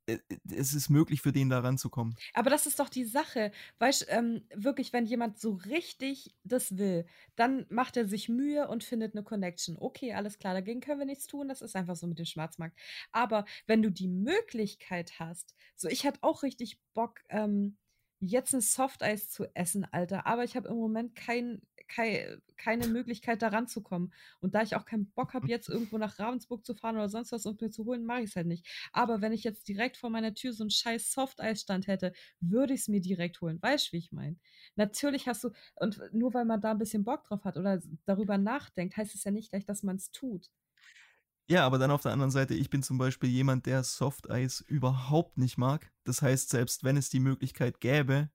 äh, es ist möglich für den da ranzukommen. Aber das ist doch die Sache. Weißt ähm, wirklich, wenn jemand so richtig das will, dann macht er sich Mühe und findet eine Connection. Okay, alles klar, dagegen können wir nichts tun. Das ist einfach so mit dem Schwarzmarkt. Aber wenn du die Möglichkeit hast, so ich hätte auch richtig Bock, ähm, jetzt ein Softeis zu essen, Alter. Aber ich habe im Moment kein, kei, keine Möglichkeit, da ranzukommen. Und da ich auch keinen Bock habe, jetzt irgendwo nach Ravensburg zu fahren oder sonst was und mir zu holen, mache ich es halt nicht. Aber wenn ich jetzt direkt vor meiner Tür so einen scheiß Softeis-Stand hätte, würde ich es mir direkt holen. Weißt du, wie ich meine? Natürlich hast du, und nur weil man da ein bisschen Bock drauf hat oder darüber nachdenkt, heißt es ja nicht gleich, dass man es tut. Ja, aber dann auf der anderen Seite, ich bin zum Beispiel jemand, der Softeis überhaupt nicht mag. Das heißt, selbst wenn es die Möglichkeit gäbe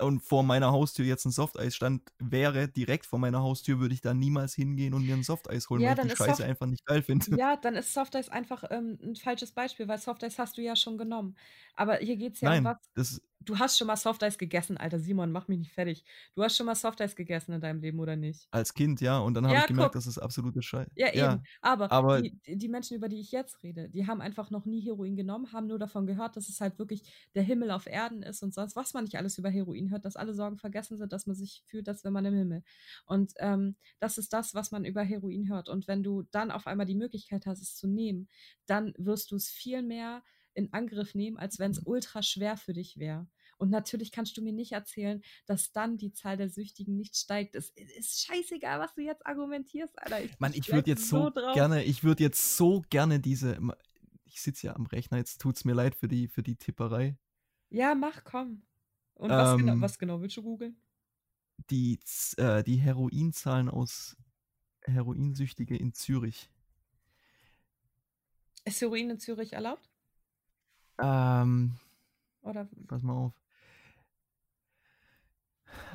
und vor meiner Haustür jetzt ein Softeisstand wäre, direkt vor meiner Haustür, würde ich da niemals hingehen und mir ein Softeis holen, Ja, weil ich die Scheiße Soft- einfach nicht geil finde. Ja, dann ist Softeis einfach ähm, ein falsches Beispiel, weil Softeis hast du ja schon genommen. Aber hier geht es ja um Nein, was. das, Du hast schon mal Softeis gegessen, Alter Simon, mach mich nicht fertig. Du hast schon mal Softeis gegessen in deinem Leben, oder nicht? als Kind, ja, und dann habe Ja, ich gemerkt, guck. das ist absolute Scheiße. Ja, eben. Aber, aber- die, die Menschen, über die ich jetzt rede, die haben einfach noch nie Heroin genommen, haben nur davon gehört, dass es halt wirklich der Himmel auf Erden ist und sonst, was man nicht alles über Heroin hört, dass alle Sorgen vergessen sind, dass man sich fühlt, als wenn man im Himmel. Und ähm, das ist das, was man über Heroin hört. Und wenn du dann auf einmal die Möglichkeit hast, es zu nehmen, dann wirst du es viel mehr in Angriff nehmen, als wenn es ultra schwer für dich wäre. Und natürlich kannst du mir nicht erzählen, dass dann die Zahl der Süchtigen nicht steigt. Es ist scheißegal, was du jetzt argumentierst, Alter. Ich, Mann, ich würde jetzt so drauf. gerne, ich würde jetzt so gerne diese, ich sitze ja am Rechner, jetzt tut's mir leid für die, für die Tipperei. Ja, mach, komm. Und was, genau, was genau willst du googeln? Die, äh, die Heroinzahlen aus Heroinsüchtige in Zürich. Ist Heroin in Zürich erlaubt? Ähm, Oder pass mal auf.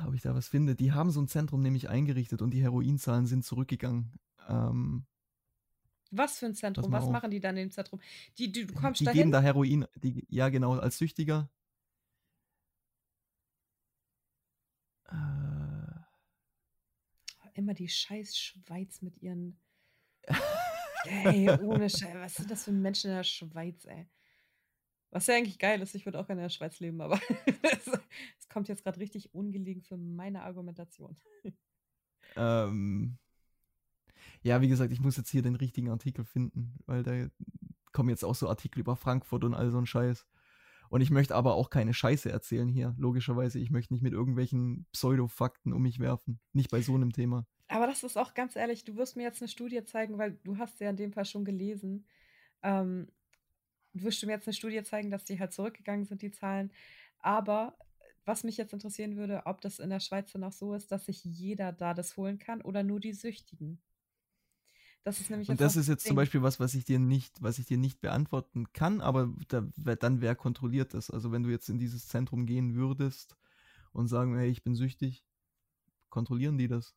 Ob ich da was finde. Die haben so ein Zentrum nämlich eingerichtet und die Heroinzahlen sind zurückgegangen. Ähm, was für ein Zentrum? Was auf. machen die dann im Zentrum? Die, die, du kommst die dahin. geben da Heroin, die, ja genau, als Süchtiger. Äh, Immer die scheiß Schweiz mit ihren. <laughs> ey, ohne Scheiß. Was sind das für Menschen in der Schweiz, ey? Was ja eigentlich geil ist, ich würde auch gerne in der Schweiz leben, aber <laughs> es, kommt jetzt gerade richtig ungelegen für meine Argumentation. ähm, ja, wie gesagt, ich muss jetzt hier den richtigen Artikel finden, weil da kommen jetzt auch so Artikel über Frankfurt und all so ein Scheiß. Und ich möchte aber auch keine Scheiße erzählen hier, logischerweise. Ich möchte nicht mit irgendwelchen Pseudo-Fakten um mich werfen. Nicht bei so einem Thema. Aber das ist auch ganz ehrlich, du wirst mir jetzt eine Studie zeigen, weil du hast sie ja in dem Fall schon gelesen. Ähm, du wirst mir jetzt eine Studie zeigen, dass die halt zurückgegangen sind, die Zahlen. Aber was mich jetzt interessieren würde, ob das in der Schweiz dann auch so ist, dass sich jeder da das holen kann oder nur die Süchtigen. Das ist nämlich Und das ist jetzt zum Ding. Beispiel was, was ich dir nicht, was ich dir nicht beantworten kann, aber da, dann wer kontrolliert das? Also wenn du jetzt in dieses Zentrum gehen würdest und sagen, hey, ich bin süchtig, kontrollieren die das?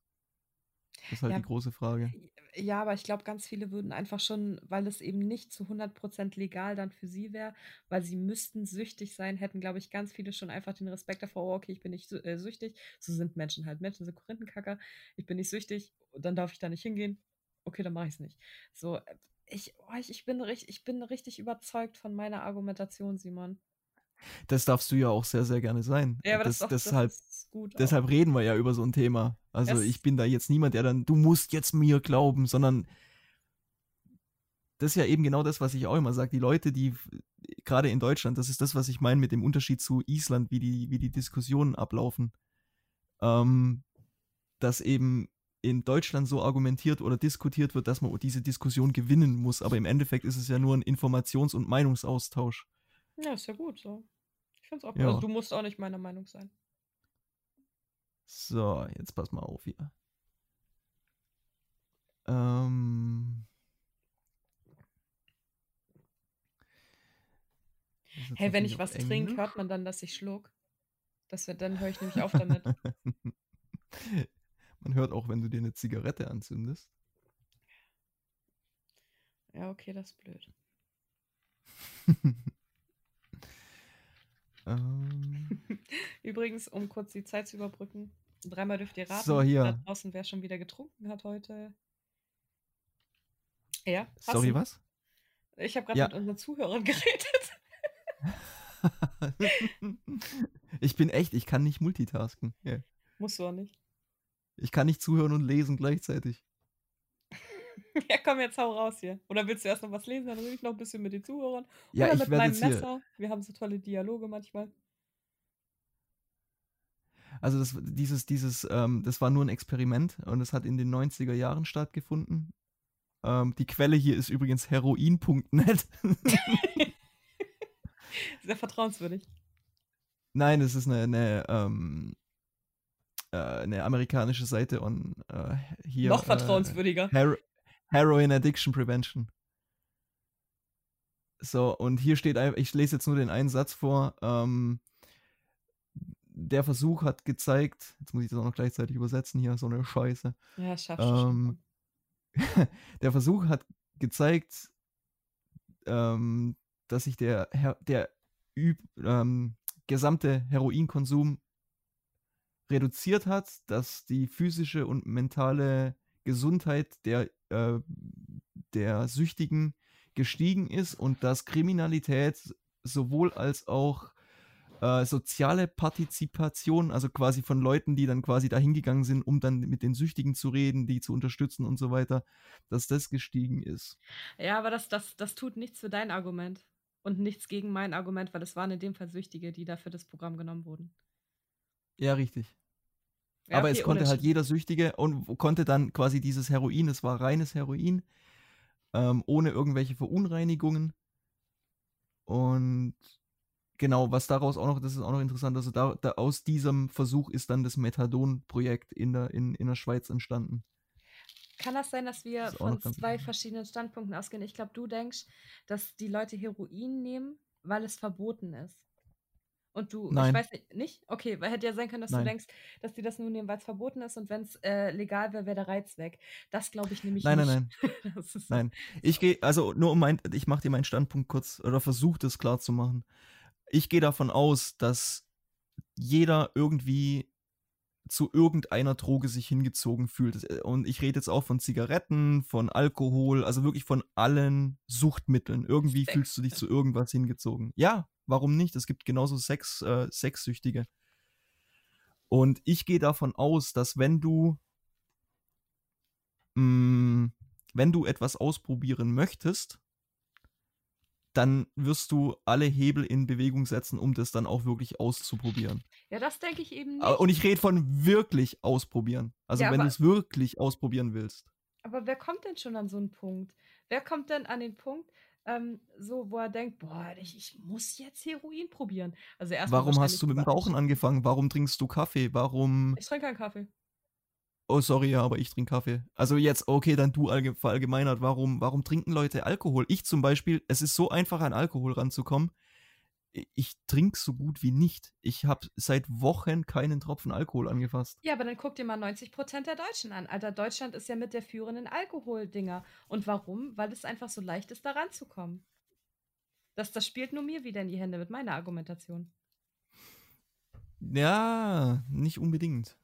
Das ist halt Ja, die große Frage. Ja, aber ich glaube, ganz viele würden einfach schon, weil es eben nicht zu 100% legal dann für sie wäre, weil sie müssten süchtig sein, hätten, glaube ich, ganz viele schon einfach den Respekt davor, oh, okay, ich bin nicht äh, süchtig. So sind Menschen halt. Menschen sind Korinthenkacker. Ich bin nicht süchtig, dann darf ich da nicht hingehen. Okay, dann mache ich es nicht. So, äh, ich, oh, ich, ich, bin ich bin richtig überzeugt von meiner Argumentation, Simon. Das darfst du ja auch sehr, sehr gerne sein. Ja, aber das, das, ist, doch, deshalb, das ist gut. auch. deshalb reden wir ja über so ein Thema. Also Das- ich bin da jetzt niemand, der dann, du musst jetzt mir glauben, sondern das ist ja eben genau das, was ich auch immer sage. Die Leute, die gerade in Deutschland, das ist das, was ich meine mit dem Unterschied zu Island, wie die, wie die Diskussionen ablaufen. Ähm, dass eben in Deutschland so argumentiert oder diskutiert wird, dass man diese Diskussion gewinnen muss. Aber im Endeffekt ist es ja nur ein Informations- und Meinungsaustausch. Ja, ist ja gut so. Es auch Ja. Also du musst auch nicht meiner Meinung sein. So, jetzt pass mal auf hier. Ähm. Hey, wenn ich was trinke, hört man dann, dass ich schluck. Das wird, dann höre ich nämlich auf damit. <laughs> Man hört auch, wenn du dir eine Zigarette anzündest. Ja, okay, das ist blöd. <laughs> ähm, <laughs> Übrigens, um kurz die Zeit zu überbrücken, dreimal dürft ihr raten, So, hier. da draußen, wer schon wieder getrunken hat heute. Ja, hast sorry, was? Ich habe gerade Ja. mit unseren Zuhörern <laughs> geredet. <laughs> ich bin echt, ich kann nicht multitasken. Ja. Musst du auch nicht. Ich kann nicht zuhören und lesen gleichzeitig. <laughs> Ja, komm, jetzt hau raus hier. Oder willst du erst noch was lesen? Dann rede ich noch ein bisschen mit den Zuhörern. Ja, Oder ich mit werde meinem jetzt. Messer. Wir haben so tolle Dialoge manchmal. Also das, dieses, dieses, ähm, das war nur ein Experiment und es hat in den 90er Jahren stattgefunden. Ähm, die Quelle hier ist übrigens heroin.net. <laughs> Sehr vertrauenswürdig. Nein, es ist eine, eine, ähm, äh, eine amerikanische Seite und äh, hier. noch Äh, vertrauenswürdiger. Hero Heroin Addiction Prevention. So, und hier steht, ich lese jetzt nur den einen Satz vor. Ähm, der Versuch hat gezeigt, jetzt muss ich das auch noch gleichzeitig übersetzen hier, so eine Scheiße. Ja, schaffst du schon. Ähm, <laughs> der Versuch hat gezeigt, ähm, dass sich der, der üb ähm, gesamte Heroinkonsum reduziert hat, dass die physische und mentale Gesundheit der, äh, der Süchtigen gestiegen ist und dass Kriminalität sowohl als auch äh, soziale Partizipation, also quasi von Leuten, die dann quasi dahin gegangen sind, um dann mit den Süchtigen zu reden, die zu unterstützen und so weiter, dass das gestiegen ist. Ja, aber das, das, das tut nichts für dein Argument. Und nichts gegen mein Argument, weil es waren in dem Fall Süchtige, die dafür das Programm genommen wurden. Ja, richtig. Ja, Aber okay, es konnte halt jeder Süchtige und konnte dann quasi dieses Heroin, es war reines Heroin, ähm, ohne irgendwelche Verunreinigungen. Und genau, was daraus auch noch, das ist auch noch interessant, also da, da aus diesem Versuch ist dann das Methadon-Projekt in der, in, in der Schweiz entstanden. Kann das sein, dass wir Das von zwei verschiedenen Standpunkten ausgehen? Ich glaube, du denkst, dass die Leute Heroin nehmen, weil es verboten ist. Und du, Nein. ich weiß nicht, nicht? Okay, weil hätte ja sein können, dass Nein. du denkst, dass die das nur nehmen, weil es verboten ist und wenn es äh, legal wäre, wäre der Reiz weg. Das glaube ich nämlich Nein, nicht. nein, <laughs> nein. Ist Nein, ich gehe, also nur um mein, ich mache dir meinen Standpunkt kurz oder versuche das klar zu machen. Ich gehe davon aus, dass jeder irgendwie zu irgendeiner Droge sich hingezogen fühlt. Und ich rede jetzt auch von Zigaretten, von Alkohol, also wirklich von allen Suchtmitteln. Irgendwie fühlst du dich zu irgendwas hingezogen. Ja, warum nicht? Es gibt genauso Sex, äh, Sexsüchtige. Und ich gehe davon aus, dass wenn du mh, wenn du etwas ausprobieren möchtest, dann wirst du alle Hebel in Bewegung setzen, um das dann auch wirklich auszuprobieren. Ja, das denke ich eben nicht. Und ich rede von wirklich ausprobieren. Also Ja, wenn du es wirklich ausprobieren willst. Aber wer kommt denn schon an so einen Punkt? Wer kommt denn an den Punkt, ähm, so, wo er denkt, boah, ich, ich muss jetzt Heroin probieren? Also erstmal Warum hast du mit dem Rauchen angefangen? Warum trinkst du Kaffee? Warum. Ich trinke keinen Kaffee. Oh, sorry, ja, aber ich trinke Kaffee. Also jetzt, okay, dann du allge verallgemeinert. Warum, warum trinken Leute Alkohol? Ich zum Beispiel, es ist so einfach, an Alkohol ranzukommen. Ich trinke so gut wie nicht. Ich habe seit Wochen keinen Tropfen Alkohol angefasst. Ja, aber dann guck dir mal 90 Prozent der Deutschen an. Alter, Deutschland ist ja mit der führenden Alkoholdinger. Und warum? Weil es einfach so leicht ist, da ranzukommen. Das, das spielt nur mir wieder in die Hände mit meiner Argumentation. Ja, nicht unbedingt.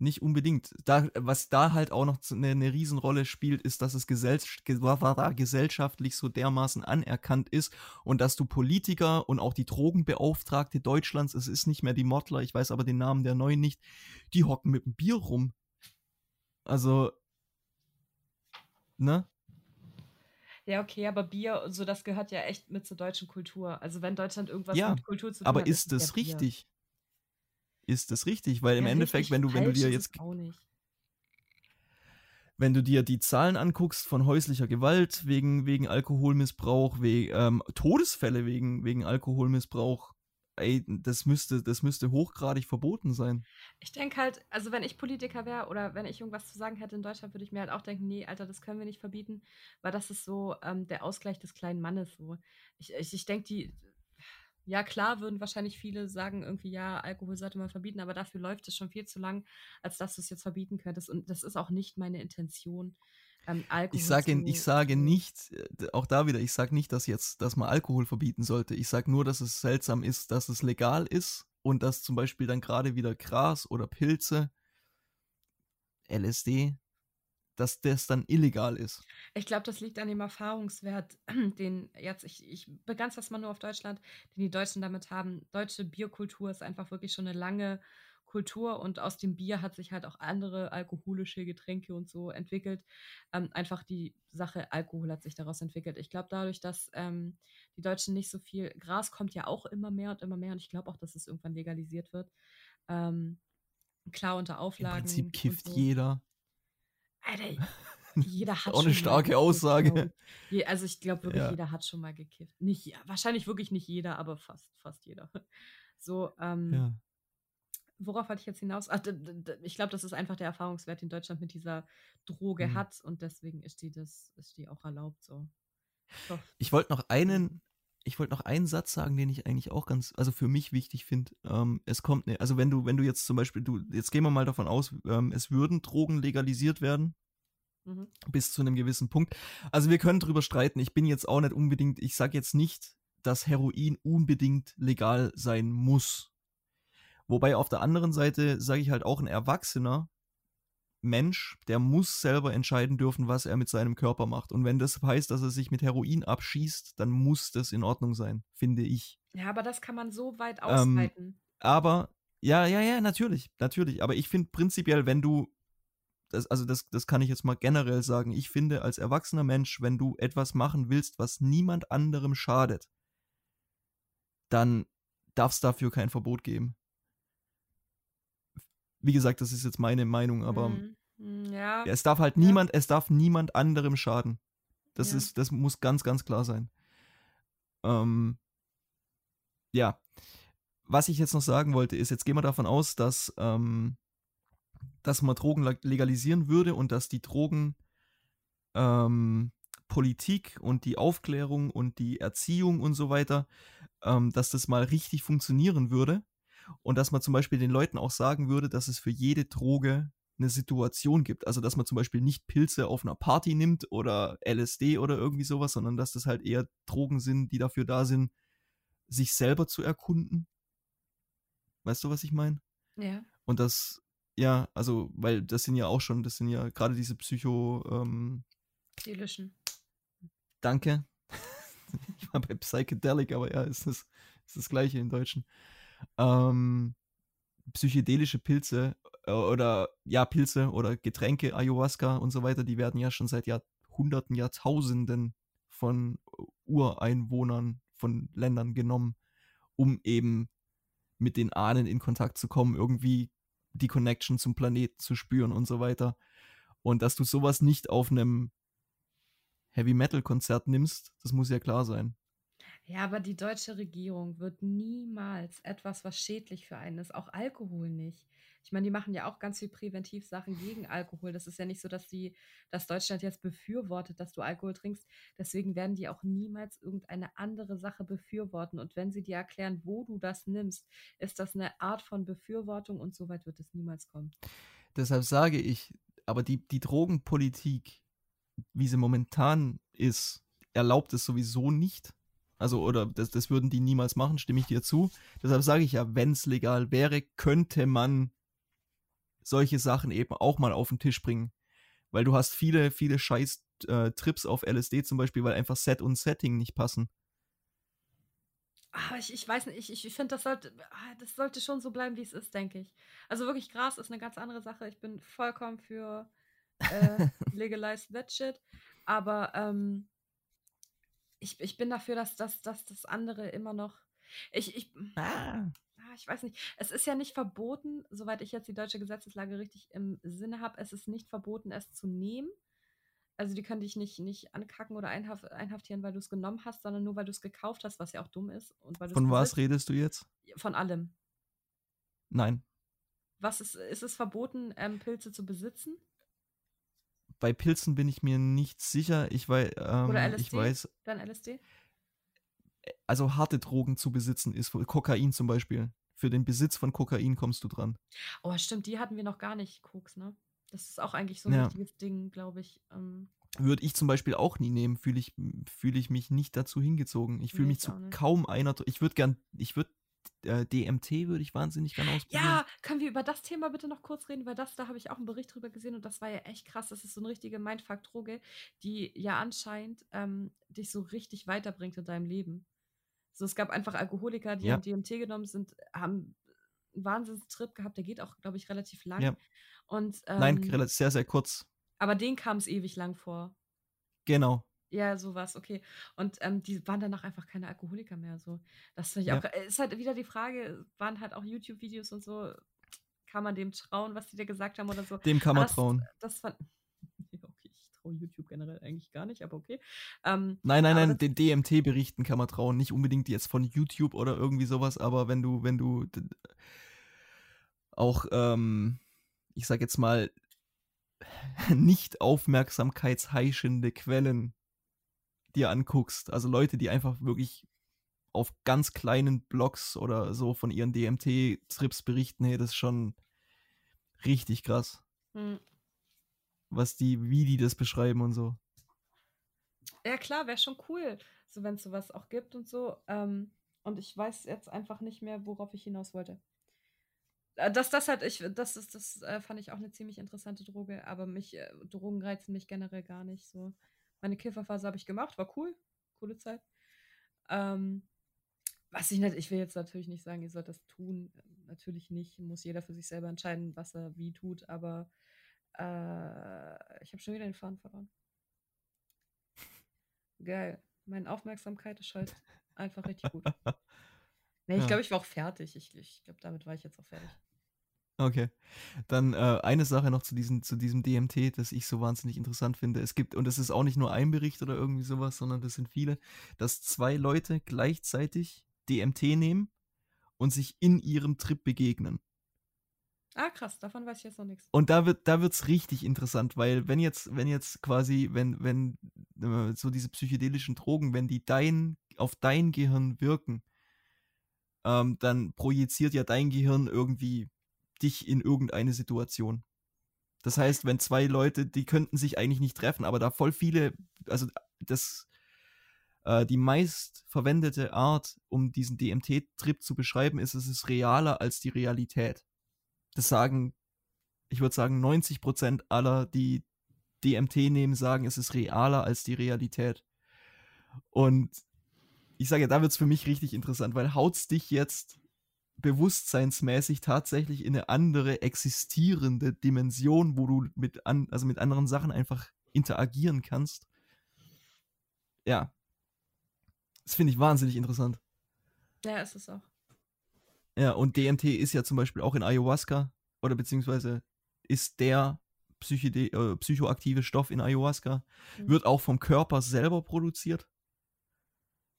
Nicht unbedingt. Da, was da halt auch noch eine, eine Riesenrolle spielt, ist, dass es gesell gesellschaftlich so dermaßen anerkannt ist und dass du Politiker und auch die Drogenbeauftragte Deutschlands, es ist nicht mehr die Mottler, ich weiß aber den Namen der neuen nicht, die hocken mit dem Bier rum. Also, ne? Ja, okay, aber Bier und so, das gehört ja echt mit zur deutschen Kultur. Also wenn Deutschland irgendwas Ja, mit Kultur zu tun aber hat, ist ist das richtig? Ist das richtig? Weil im Ja, Endeffekt, richtig wenn du, wenn du dir jetzt wenn du dir die Zahlen anguckst von häuslicher Gewalt wegen, wegen Alkoholmissbrauch, wegen ähm, Todesfälle wegen, wegen Alkoholmissbrauch, ey, das müsste, das müsste hochgradig verboten sein. Ich denke halt, also wenn ich Politiker wäre oder wenn ich irgendwas zu sagen hätte in Deutschland, würde ich mir halt auch denken, nee, Alter, das können wir nicht verbieten, weil das ist so ähm, der Ausgleich des kleinen Mannes. So. Ich, ich, ich denke, die, ja klar würden wahrscheinlich viele sagen, irgendwie, ja, Alkohol sollte man verbieten, aber dafür läuft es schon viel zu lang, als dass du es jetzt verbieten könntest. Und das ist auch nicht meine Intention, ähm, Alkohol Ich sage, ich sage nicht, äh, auch da wieder, ich sage nicht, dass jetzt, dass man Alkohol verbieten sollte. Ich sage nur, dass es seltsam ist, dass es legal ist und dass zum Beispiel dann gerade wieder Gras oder Pilze, LSD, dass das dann illegal ist. Ich glaube, das liegt an dem Erfahrungswert, <clears throat> den jetzt, ich, ich begrenze das mal nur auf Deutschland, den die Deutschen damit haben. Deutsche Bierkultur ist einfach wirklich schon eine lange Kultur und aus dem Bier hat sich halt auch andere alkoholische Getränke und so entwickelt. Ähm, einfach die Sache Alkohol hat sich daraus entwickelt. Ich glaube, dadurch, dass ähm, die Deutschen nicht so viel, Gras kommt ja auch immer mehr und immer mehr und ich glaube auch, dass es irgendwann legalisiert wird. Ähm, klar unter Im Auflagen. Prinzip und kifft so. jeder. Alter, <laughs> jeder hat Auch eine schon mal starke Aussage. Je, also ich glaube wirklich, Ja. jeder hat schon mal gekifft. Nicht, wahrscheinlich wirklich nicht jeder, aber fast, fast jeder. <laughs> So, ähm, Ja. worauf wollte ich jetzt hinaus? Ach, ich glaube, das ist einfach der Erfahrungswert, den Deutschland mit dieser Droge Mhm. hat und deswegen ist die das, ist die auch erlaubt so. Ich wollte noch einen, ich wollte noch einen Satz sagen, den ich eigentlich auch ganz, also für mich wichtig finde. Ähm, es kommt, ne, also wenn du, wenn du jetzt zum Beispiel, du, jetzt gehen wir mal davon aus, ähm, es würden Drogen legalisiert werden, mhm. bis zu einem gewissen Punkt. Also wir können drüber streiten. Ich bin jetzt auch nicht unbedingt, ich sage jetzt nicht, dass Heroin unbedingt legal sein muss. Wobei auf der anderen Seite sage ich halt auch ein Erwachsener Mensch, der muss selber entscheiden dürfen, was er mit seinem Körper macht. Und wenn das heißt, dass er sich mit Heroin abschießt, dann muss das in Ordnung sein, finde ich. Ja, aber das kann man so weit Ähm, ausweiten. Aber, ja, ja, ja, natürlich, natürlich. Aber ich finde prinzipiell, wenn du, das, also das, das kann ich jetzt mal generell sagen, ich finde als erwachsener Mensch, wenn du etwas machen willst, was niemand anderem schadet, dann darf es dafür kein Verbot geben. Wie gesagt, das ist jetzt meine Meinung, aber Mhm. Mm, Ja, ja, es darf halt Ja. niemand, es darf niemand anderem schaden. Das Ja. ist, das muss ganz, ganz klar sein. Ähm, ja. Was ich jetzt noch sagen wollte, ist, jetzt gehen wir davon aus, dass, ähm, dass man Drogen leg- legalisieren würde und dass die Drogen ähm, und die Aufklärung und die Erziehung und so weiter, ähm, dass das mal richtig funktionieren würde und dass man zum Beispiel den Leuten auch sagen würde, dass es für jede Droge eine Situation gibt. Also dass man zum Beispiel nicht Pilze auf einer Party nimmt oder LSD oder irgendwie sowas, sondern dass das halt eher Drogen sind, die dafür da sind, sich selber zu erkunden. Weißt du, was ich meine? ja. Und das, ja, also, weil das sind ja auch schon, das sind ja gerade diese Psycho, ähm, Seelischen. danke. <laughs> ich war bei Psychedelic, aber ja, ist das, ist das gleiche im Deutschen. Ähm, psychedelische Pilze äh, oder ja, Pilze oder Getränke, Ayahuasca und so weiter, die werden ja schon seit Jahrhunderten, Jahrtausenden von Ureinwohnern von Ländern genommen, um eben mit den Ahnen in Kontakt zu kommen, irgendwie die Connection zum Planeten zu spüren und so weiter. Und dass du sowas nicht auf einem Heavy Metal Konzert nimmst, das muss ja klar sein. Ja, aber die deutsche Regierung wird niemals etwas, was schädlich für einen ist, auch Alkohol nicht, Ich meine, die machen ja auch ganz viel Präventivsachen gegen Alkohol. Das ist ja nicht so, dass die, dass Deutschland jetzt befürwortet, dass du Alkohol trinkst. Deswegen werden die auch niemals irgendeine andere Sache befürworten. Und wenn sie dir erklären, wo du das nimmst, ist das eine Art von Befürwortung und so weit wird es niemals kommen. Deshalb sage ich, aber die, die Drogenpolitik, wie sie momentan ist, erlaubt es sowieso nicht. Also, oder das, das würden die niemals machen, stimme ich dir zu. Deshalb sage ich ja, wenn es legal wäre, könnte man solche Sachen eben auch mal auf den Tisch bringen. Weil du hast viele, viele scheiß äh, Trips auf LSD zum Beispiel, weil einfach Set und Setting nicht passen. Aber ah, ich, ich weiß nicht, ich, ich finde, das sollte, ah, das sollte schon so bleiben, wie es ist, denke ich. Also wirklich Gras ist eine ganz andere Sache. Ich bin vollkommen für äh, <laughs> legalized that shit. Aber ähm, ich, ich bin dafür, dass, dass, dass das andere immer noch. Ich, ich, ah. ah. ich weiß nicht. Es ist ja nicht verboten, soweit ich jetzt die deutsche Gesetzeslage richtig im Sinne habe, es ist nicht verboten, es zu nehmen. Also die können dich nicht, nicht ankacken oder einhaf einhaftieren, weil du es genommen hast, sondern nur, weil du es gekauft hast, was ja auch dumm ist. Und weil Von was redest du jetzt? Von allem. Nein. Was ist, ist es verboten, ähm, Pilze zu besitzen? Bei Pilzen bin ich mir nicht sicher. Ich, weiß, ähm, Oder LSD? ich weiß. Dann LSD? Also harte Drogen zu besitzen ist Kokain zum Beispiel. Für den Besitz von Kokain kommst du dran. Oh, stimmt, die hatten wir noch gar nicht, Koks, ne? Das ist auch eigentlich so ein ja. wichtiges Ding, glaube ich. Ähm, Würde ich zum Beispiel auch nie nehmen, fühle ich, fühl ich mich nicht dazu hingezogen. Ich fühle nee, mich zu kaum einer. Ich würde gern, ich würde äh, DMT würde ich wahnsinnig gerne ausprobieren. Ja, können wir über das Thema bitte noch kurz reden, weil das, da habe ich auch einen Bericht drüber gesehen und das war ja echt krass. Das ist so eine richtige Mindfuck-Droge, die ja anscheinend ähm, dich so richtig weiterbringt in deinem Leben. So, es gab einfach Alkoholiker, die ja. haben DMT genommen sind, haben einen Wahnsinnstrip gehabt, der geht auch, glaube ich, relativ lang. Ja. Und, ähm, Nein, sehr, sehr kurz. Aber den kam es ewig lang vor. Genau. Ja, sowas, okay. Und ähm, die waren danach einfach keine Alkoholiker mehr. So. Das finde ich ja. auch. Äh, ist halt wieder die Frage, waren halt auch YouTube-Videos und so. Kann man dem trauen, was die dir gesagt haben oder so? Dem kann man das, trauen. Das fand. <laughs> okay, ich traue YouTube generell eigentlich gar nicht, aber okay. Ähm, nein, nein, nein, den DMT-Berichten kann man trauen. Nicht unbedingt jetzt von YouTube oder irgendwie sowas, aber wenn du, wenn du auch, ähm, ich sag jetzt mal, <laughs> nicht aufmerksamkeitsheischende Quellen dir anguckst, also Leute, die einfach wirklich auf ganz kleinen Blogs oder so von ihren DMT-Trips berichten, hey, das ist schon richtig krass. Hm. Was die, wie die das beschreiben und so. Ja, klar, wäre schon cool, so wenn es sowas auch gibt und so. Ähm, und ich weiß jetzt einfach nicht mehr, worauf ich hinaus wollte. Äh, das, das halt, ich, das ist, das äh, fand ich auch eine ziemlich interessante Droge, aber mich, äh, Drogen reizen mich generell gar nicht so. Meine Kifferphase habe ich gemacht, war cool. Coole Zeit. Ähm, was ich nicht, ich will jetzt natürlich nicht sagen, ihr sollt das tun. Natürlich nicht. Muss jeder für sich selber entscheiden, was er wie tut, aber äh, ich habe schon wieder den Faden verloren. Geil. Meine Aufmerksamkeit ist halt einfach richtig gut. <laughs> Nee, ich ja. glaube, ich war auch fertig. Ich, ich glaube, damit war ich jetzt auch fertig. Okay. Dann äh, eine Sache noch zu, diesen, zu diesem DMT, das ich so wahnsinnig interessant finde. Es gibt, und das ist auch nicht nur ein Bericht oder irgendwie sowas, sondern das sind viele, dass zwei Leute gleichzeitig DMT nehmen und sich in ihrem Trip begegnen. Ah, krass, davon weiß ich jetzt noch nichts. Und da wird da wird's richtig interessant, weil wenn jetzt wenn jetzt quasi wenn wenn äh, so diese psychedelischen Drogen, wenn die dein auf dein Gehirn wirken, ähm, dann projiziert ja dein Gehirn irgendwie dich in irgendeine Situation. Das heißt, wenn zwei Leute, die könnten sich eigentlich nicht treffen, aber da voll viele, also das, äh, die meist verwendete Art, um diesen DMT-Trip zu beschreiben, ist, es ist realer als die Realität. Das sagen, ich würde sagen, 90 Prozent aller, die DMT nehmen, sagen, es ist realer als die Realität. Und ich sage, da wird es für mich richtig interessant, weil haut's dich jetzt bewusstseinsmäßig tatsächlich in eine andere existierende Dimension, wo du mit an, also mit anderen Sachen einfach interagieren kannst. Ja. Das finde ich wahnsinnig interessant. Ja, ist es auch. Ja, und DMT ist ja zum Beispiel auch in Ayahuasca oder beziehungsweise ist der Psychide äh, psychoaktive Stoff in Ayahuasca, mhm. wird auch vom Körper selber produziert.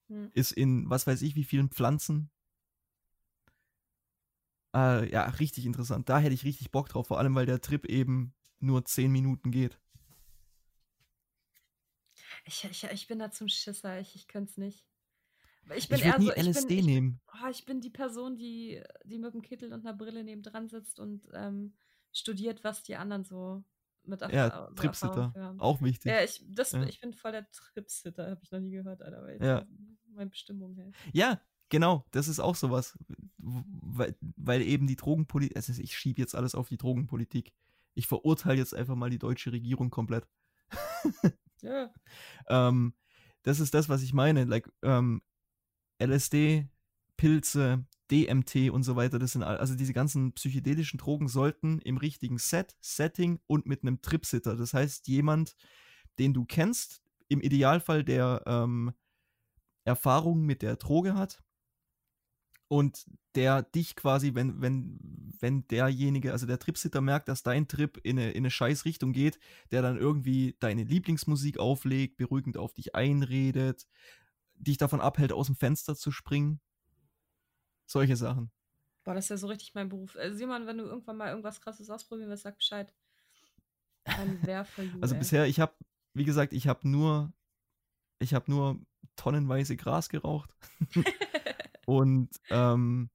Mhm. Ist in was weiß ich wie vielen Pflanzen Äh, ja, richtig interessant. Da hätte ich richtig Bock drauf, vor allem weil der Trip eben nur 10 Minuten geht. Ich, ich, ich bin da zum Schisser, ich, ich könnte es nicht. Ich bin Ich eher nie so, ich LSD bin, nehmen. oh, ich bin die Person, die, die mit dem Kittel und einer Brille nebendran sitzt und ähm, studiert, was die anderen so mit Ja, Erfa so Tripsitter. haben. Auch wichtig. Ja, ich, das, Ja. ich bin voll der Tripsitter, habe ich noch nie gehört, Alter, weil Ja. meine Bestimmung, hey. Ja, genau, das ist auch sowas. Weil, weil eben die Drogenpolitik, also ich schiebe jetzt alles auf die Drogenpolitik. Ich verurteile jetzt einfach mal die deutsche Regierung komplett. <laughs> Ja, Ähm, das ist das, was ich meine. Like, ähm, LSD, Pilze, DMT und so weiter, das sind all- also diese ganzen psychedelischen Drogen sollten im richtigen Set, Setting und mit einem Tripsitter. Das heißt, jemand, den du kennst, im Idealfall der ähm, Erfahrung mit der Droge hat und der dich quasi, wenn, wenn, wenn derjenige, also der Tripsitter merkt, dass dein Trip in eine, in eine scheiß Richtung geht, der dann irgendwie deine Lieblingsmusik auflegt, beruhigend auf dich einredet, dich davon abhält, aus dem Fenster zu springen. Solche Sachen. boah, das ist ja so richtig mein Beruf. Also, Simon, wenn du irgendwann mal irgendwas krasses ausprobieren willst, sag Bescheid. You, Also ey. bisher, ich habe, wie gesagt, ich habe nur, ich habe nur tonnenweise Gras geraucht. <laughs> Und ähm,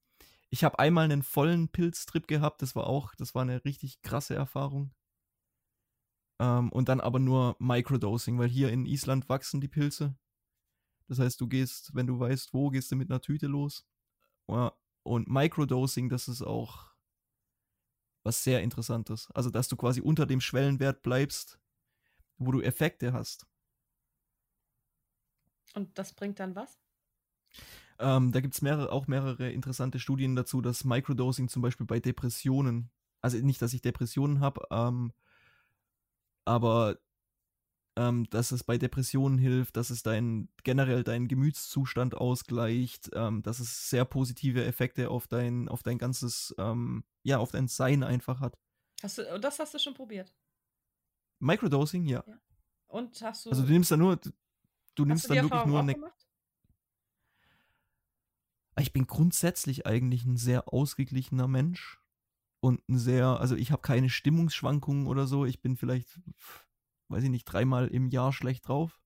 ich habe einmal einen vollen Pilztrip gehabt. Das war auch, das war eine richtig krasse Erfahrung. Ähm, und dann aber nur Microdosing, weil hier in Island wachsen die Pilze. Das heißt, du gehst, wenn du weißt, wo, gehst du mit einer Tüte los. Ja, Und Microdosing, das ist auch was sehr Interessantes. Also, dass du quasi unter dem Schwellenwert bleibst, wo du Effekte hast. Und das bringt dann was? Ähm, da gibt es mehrere, auch mehrere interessante Studien dazu, dass Microdosing zum Beispiel bei Depressionen, also nicht, dass ich Depressionen habe, ähm, aber ähm, dass es bei Depressionen hilft, dass es dein generell deinen Gemütszustand ausgleicht, ähm, dass es sehr positive Effekte auf dein, auf dein ganzes, ähm, ja, auf dein Sein einfach hat. Hast du, das hast du schon probiert. Microdosing, ja. Und hast du, Also du nimmst da nur, du nimmst dann wirklich Erfahrung nur eine gemacht? Ich bin grundsätzlich eigentlich ein sehr ausgeglichener Mensch und ein sehr, also ich habe keine Stimmungsschwankungen oder so. Ich bin vielleicht, weiß ich nicht, dreimal im Jahr schlecht drauf.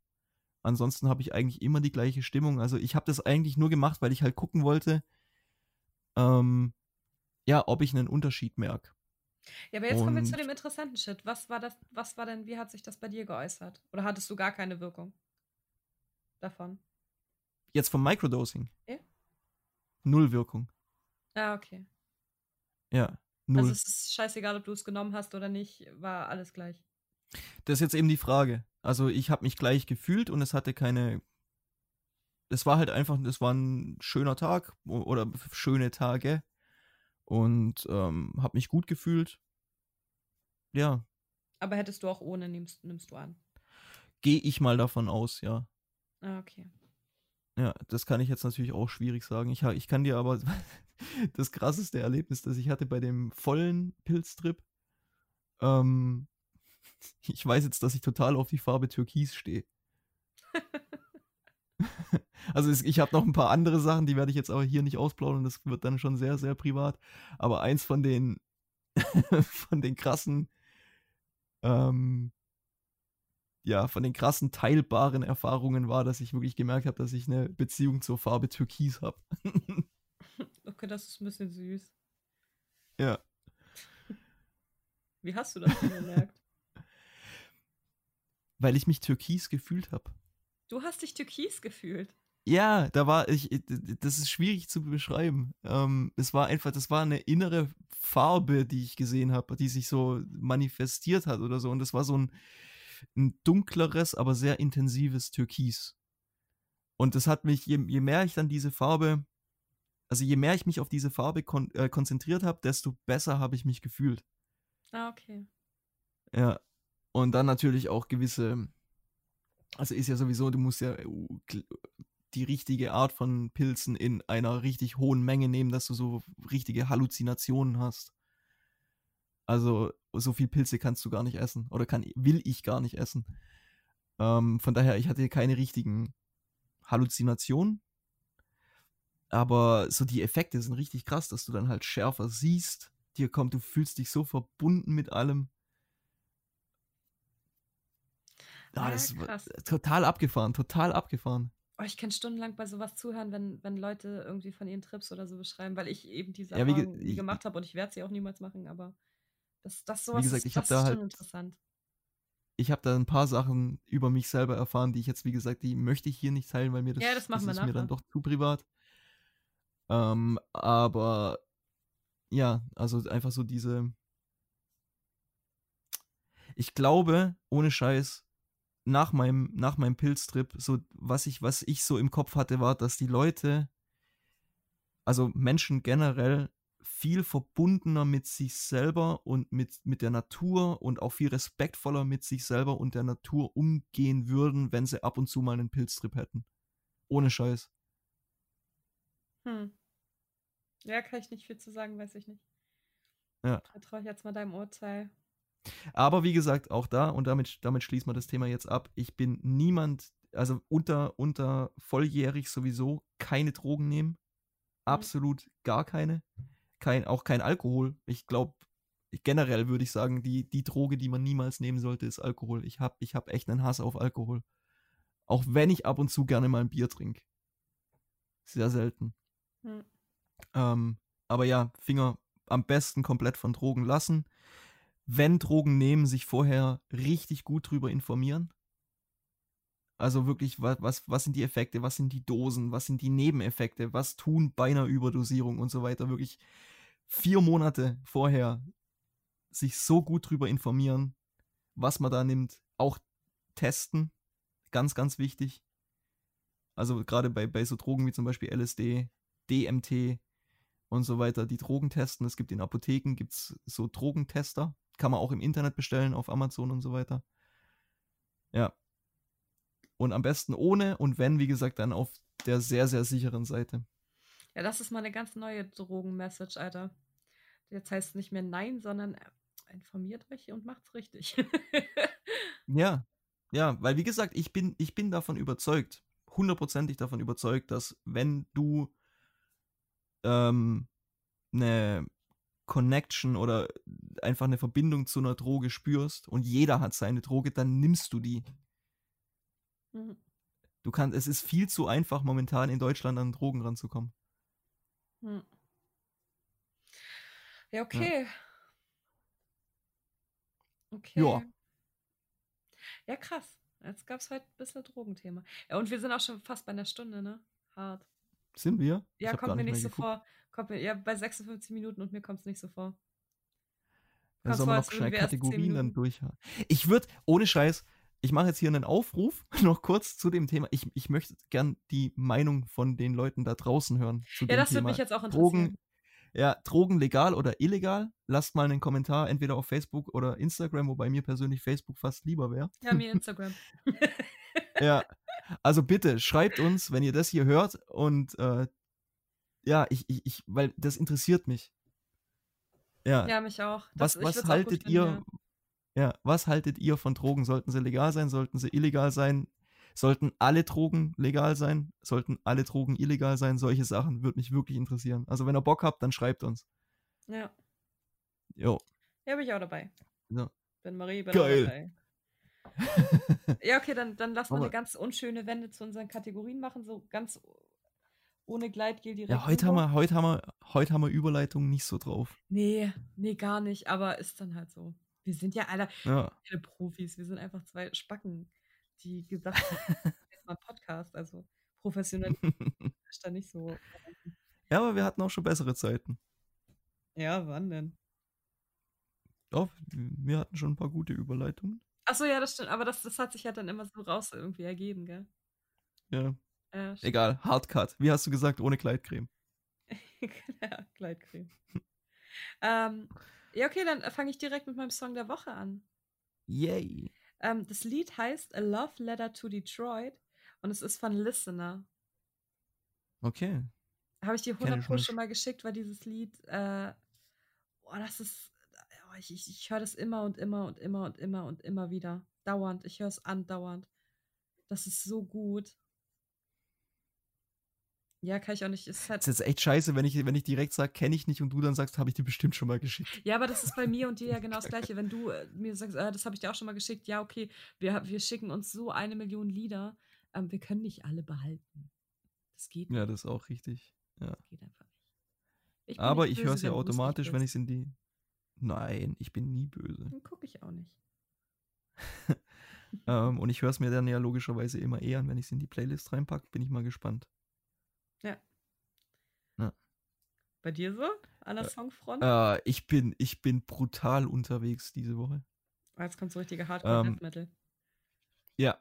Ansonsten habe ich eigentlich immer die gleiche Stimmung. Also ich habe das eigentlich nur gemacht, weil ich halt gucken wollte, ähm, ja, ob ich einen Unterschied merke. Ja, aber jetzt kommen wir zu Und- dem interessanten Shit. Was war das, was war denn, wie hat sich das bei dir geäußert? Oder hattest du gar keine Wirkung davon? Jetzt vom Microdosing. Ja. Null Wirkung. Ah, okay. Ja, null. Also es ist scheißegal, ob du es genommen hast oder nicht, war alles gleich. Das ist jetzt eben die Frage. Also ich habe mich gleich gefühlt und es hatte keine. Es war halt einfach, es war ein schöner Tag oder schöne Tage und ähm, habe mich gut gefühlt. Ja, Aber hättest du auch ohne, nimmst, nimmst du an. gehe ich mal davon aus, ja. Ah, okay. Ja, das kann ich jetzt natürlich auch schwierig sagen. Ich, ich kann dir aber <laughs> das krasseste Erlebnis, das ich hatte bei dem vollen Pilztrip. Ähm, <laughs> ich weiß jetzt, dass ich total auf die Farbe Türkis stehe. <laughs> Also es, ich habe noch ein paar andere Sachen, die werde ich jetzt aber hier nicht ausplaudern. Das wird dann schon sehr, sehr privat. Aber eins von den von den krassen, ähm, ja, von den krassen teilbaren Erfahrungen war, dass ich wirklich gemerkt habe, dass ich eine Beziehung zur Farbe Türkis habe. <laughs> Okay, das ist ein bisschen süß. ja. Wie hast du das denn gemerkt? <laughs> Weil ich mich türkis gefühlt habe. Du hast dich türkis gefühlt. Ja, da war ich, das ist schwierig zu beschreiben. Ähm, es war einfach, das war eine innere Farbe, die ich gesehen habe, die sich so manifestiert hat oder so. Und das war so ein, ein dunkleres, aber sehr intensives Türkis. Und das hat mich, je, je mehr ich dann diese Farbe, also je mehr ich mich auf diese Farbe kon äh, konzentriert habe, desto besser habe ich mich gefühlt. Ah, okay. Ja. Und dann natürlich auch gewisse, also ist ja sowieso, du musst ja kl- die richtige Art von Pilzen in einer richtig hohen Menge nehmen, dass du so richtige Halluzinationen hast. Also so viel Pilze kannst du gar nicht essen oder kann, will ich gar nicht essen. Ähm, von daher, ich hatte keine richtigen Halluzinationen. Aber so die Effekte sind richtig krass, dass du dann halt schärfer siehst. Dir kommt, du fühlst dich so verbunden mit allem. Ah, Ja, das krass. ist total abgefahren, total abgefahren. Oh, ich kann stundenlang bei sowas zuhören, wenn, wenn Leute irgendwie von ihren Trips oder so beschreiben, weil ich eben diese Ja, wie Erfahrung nie ich- gemacht habe und ich werde sie auch niemals machen, aber das, das Wie sowas gesagt, ist, ich hab das da halt- schon interessant. Ich habe da ein paar Sachen über mich selber erfahren, die ich jetzt, wie gesagt, die möchte ich hier nicht teilen, weil mir das, Ja, das machen wir ist mir dann doch zu privat. Ähm, aber ja, also einfach so diese. Ich glaube, ohne Scheiß, nach meinem, nach meinem Pilztrip, so was ich, was ich so im Kopf hatte, war, dass die Leute, also Menschen generell, viel verbundener mit sich selber und mit, mit der Natur und auch viel respektvoller mit sich selber und der Natur umgehen würden, wenn sie ab und zu mal einen Pilztrip hätten. Ohne Scheiß. Hm. Ja, kann ich nicht viel zu sagen, weiß ich nicht. Ja. Vertraue ich jetzt mal deinem Urteil. Aber wie gesagt, auch da, und damit, damit schließen wir das Thema jetzt ab, ich bin niemand, also unter, unter volljährig sowieso keine Drogen nehmen. Absolut gar keine. Kein, auch kein Alkohol. Ich glaube, generell würde ich sagen, die, die Droge, die man niemals nehmen sollte, ist Alkohol. Ich habe ich hab echt einen Hass auf Alkohol. Auch wenn ich ab und zu gerne mal ein Bier trinke. Sehr selten. Hm. Ähm, aber ja, Finger am besten komplett von Drogen lassen. Wenn Drogen nehmen, sich vorher richtig gut drüber informieren. Also wirklich, was, was, was sind die Effekte, was sind die Dosen, was sind die Nebeneffekte, was tun bei einer Überdosierung und so weiter. Wirklich vier Monate vorher sich so gut drüber informieren, was man da nimmt. Auch testen, ganz, ganz wichtig. Also gerade bei, bei so Drogen wie zum Beispiel LSD, DMT und so weiter, die Drogen testen. Es gibt in Apotheken, gibt es so Drogentester. Kann man auch im Internet bestellen, auf Amazon und so weiter. Ja. Und am besten ohne und wenn, wie gesagt, dann auf der sehr, sehr sicheren Seite. Ja, das ist mal eine ganz neue Drogen-Message, Alter. Jetzt heißt es nicht mehr Nein, sondern äh, informiert euch und macht's richtig. <laughs> Ja, ja, weil wie gesagt, ich bin, ich bin davon überzeugt, hundertprozentig davon überzeugt, dass wenn du ähm, eine Connection oder einfach eine Verbindung zu einer Droge spürst und jeder hat seine Droge, dann nimmst du die. Mhm. Du kannst, es ist viel zu einfach momentan in Deutschland an Drogen ranzukommen. Hm. Ja, okay. Okay. Ja. Ja, krass. Jetzt gab es heute ein bisschen Drogenthema. Ja, und wir sind auch schon fast bei einer Stunde, ne? Hart. Sind wir? Ja, kommt mir nicht so vor. Kommt mir, ja, bei 56 Minuten und mir kommt es nicht so vor. Dann sollen wir noch als schnell würden wir erst 10 Kategorien dann durch. Ich würde, ohne Scheiß, ich mache jetzt hier einen Aufruf, <laughs> noch kurz zu dem Thema. Ich, ich möchte gern die Meinung von den Leuten da draußen hören. Ja, das würde mich jetzt auch interessieren. Drogen, ja, Drogen legal oder illegal? Lasst mal einen Kommentar, entweder auf Facebook oder Instagram, wobei mir persönlich Facebook fast lieber wäre. Ja, mir <laughs> Instagram. Ja, <laughs> also bitte schreibt uns, wenn ihr das hier hört und äh, ja, ich, ich, ich, weil das interessiert mich. Ja, ja, mich auch. was, Das, was gut haltet finden, ihr, ja, was haltet ihr von Drogen? Sollten sie legal sein? Sollten sie illegal sein? Sollten alle Drogen legal sein? Sollten alle Drogen illegal sein? Solche Sachen würde mich wirklich interessieren. Also wenn ihr Bock habt, dann schreibt uns. Ja, ja. Jo. ja bin ich auch dabei. So. Bin Marie, bin Geil. auch dabei. <laughs> Ja, okay, dann, dann lass mal Aber- eine ganz unschöne Wende zu unseren Kategorien machen, so ganz ohne Gleitgel direkt. Ja, heute haben wir, heute haben wir, heute haben wir Überleitungen nicht so drauf. Nee, nee, gar nicht, aber ist dann halt so. Wir sind ja alle Ja. keine Profis, wir sind einfach zwei Spacken, die gesagt haben, <laughs> mal Podcast, also professionell ist <laughs> da nicht so. ja, aber wir hatten auch schon bessere Zeiten. Ja, wann denn? Doch, wir hatten schon ein paar gute Überleitungen. Achso, ja, das stimmt, aber das, das hat sich ja dann immer so raus irgendwie ergeben, gell? Ja, Ja, egal. Hardcut. Wie hast du gesagt, ohne Kleidcreme? <laughs> ja, Gleitcreme. ähm, ja, okay, dann fange ich direkt mit meinem Song der Woche an. Yay. Ähm, das Lied heißt A Love Letter to Detroit und es ist von Listener. Okay. Habe ich dir Kenn ich 100 Pro schon mal geschickt, weil dieses Lied, äh, boah, das ist, oh, ich, ich, ich höre das immer und immer und immer und immer und immer wieder. Dauernd. Ich höre es andauernd. Das ist so gut. Ja, kann ich auch nicht. Ist halt, Das ist jetzt echt scheiße, wenn ich, wenn ich direkt sage, kenne ich nicht und du dann sagst, habe ich dir bestimmt schon mal geschickt. ja, aber das ist bei mir und dir ja <laughs> genau das Gleiche. Wenn du äh, mir sagst, äh, das habe ich dir auch schon mal geschickt, ja, okay, wir, wir schicken uns so eine Million Lieder, ähm, wir können nicht alle behalten. Das geht Ja, nicht. das ist auch richtig. Das geht einfach nicht. Ich Aber nicht ich höre es ja automatisch, wenn ich es in die. Nein, ich bin nie böse. Dann gucke ich auch nicht. <laughs> ähm, und ich höre es mir dann ja logischerweise immer eher an, wenn ich es in die Playlist reinpacke. Bin ich mal gespannt. Bei dir so? An der Äh, Songfront? Äh, ich, bin, ich bin brutal unterwegs diese Woche. Ah, Jetzt kommt so richtige Hardcore ähm, Death Metal. Ja.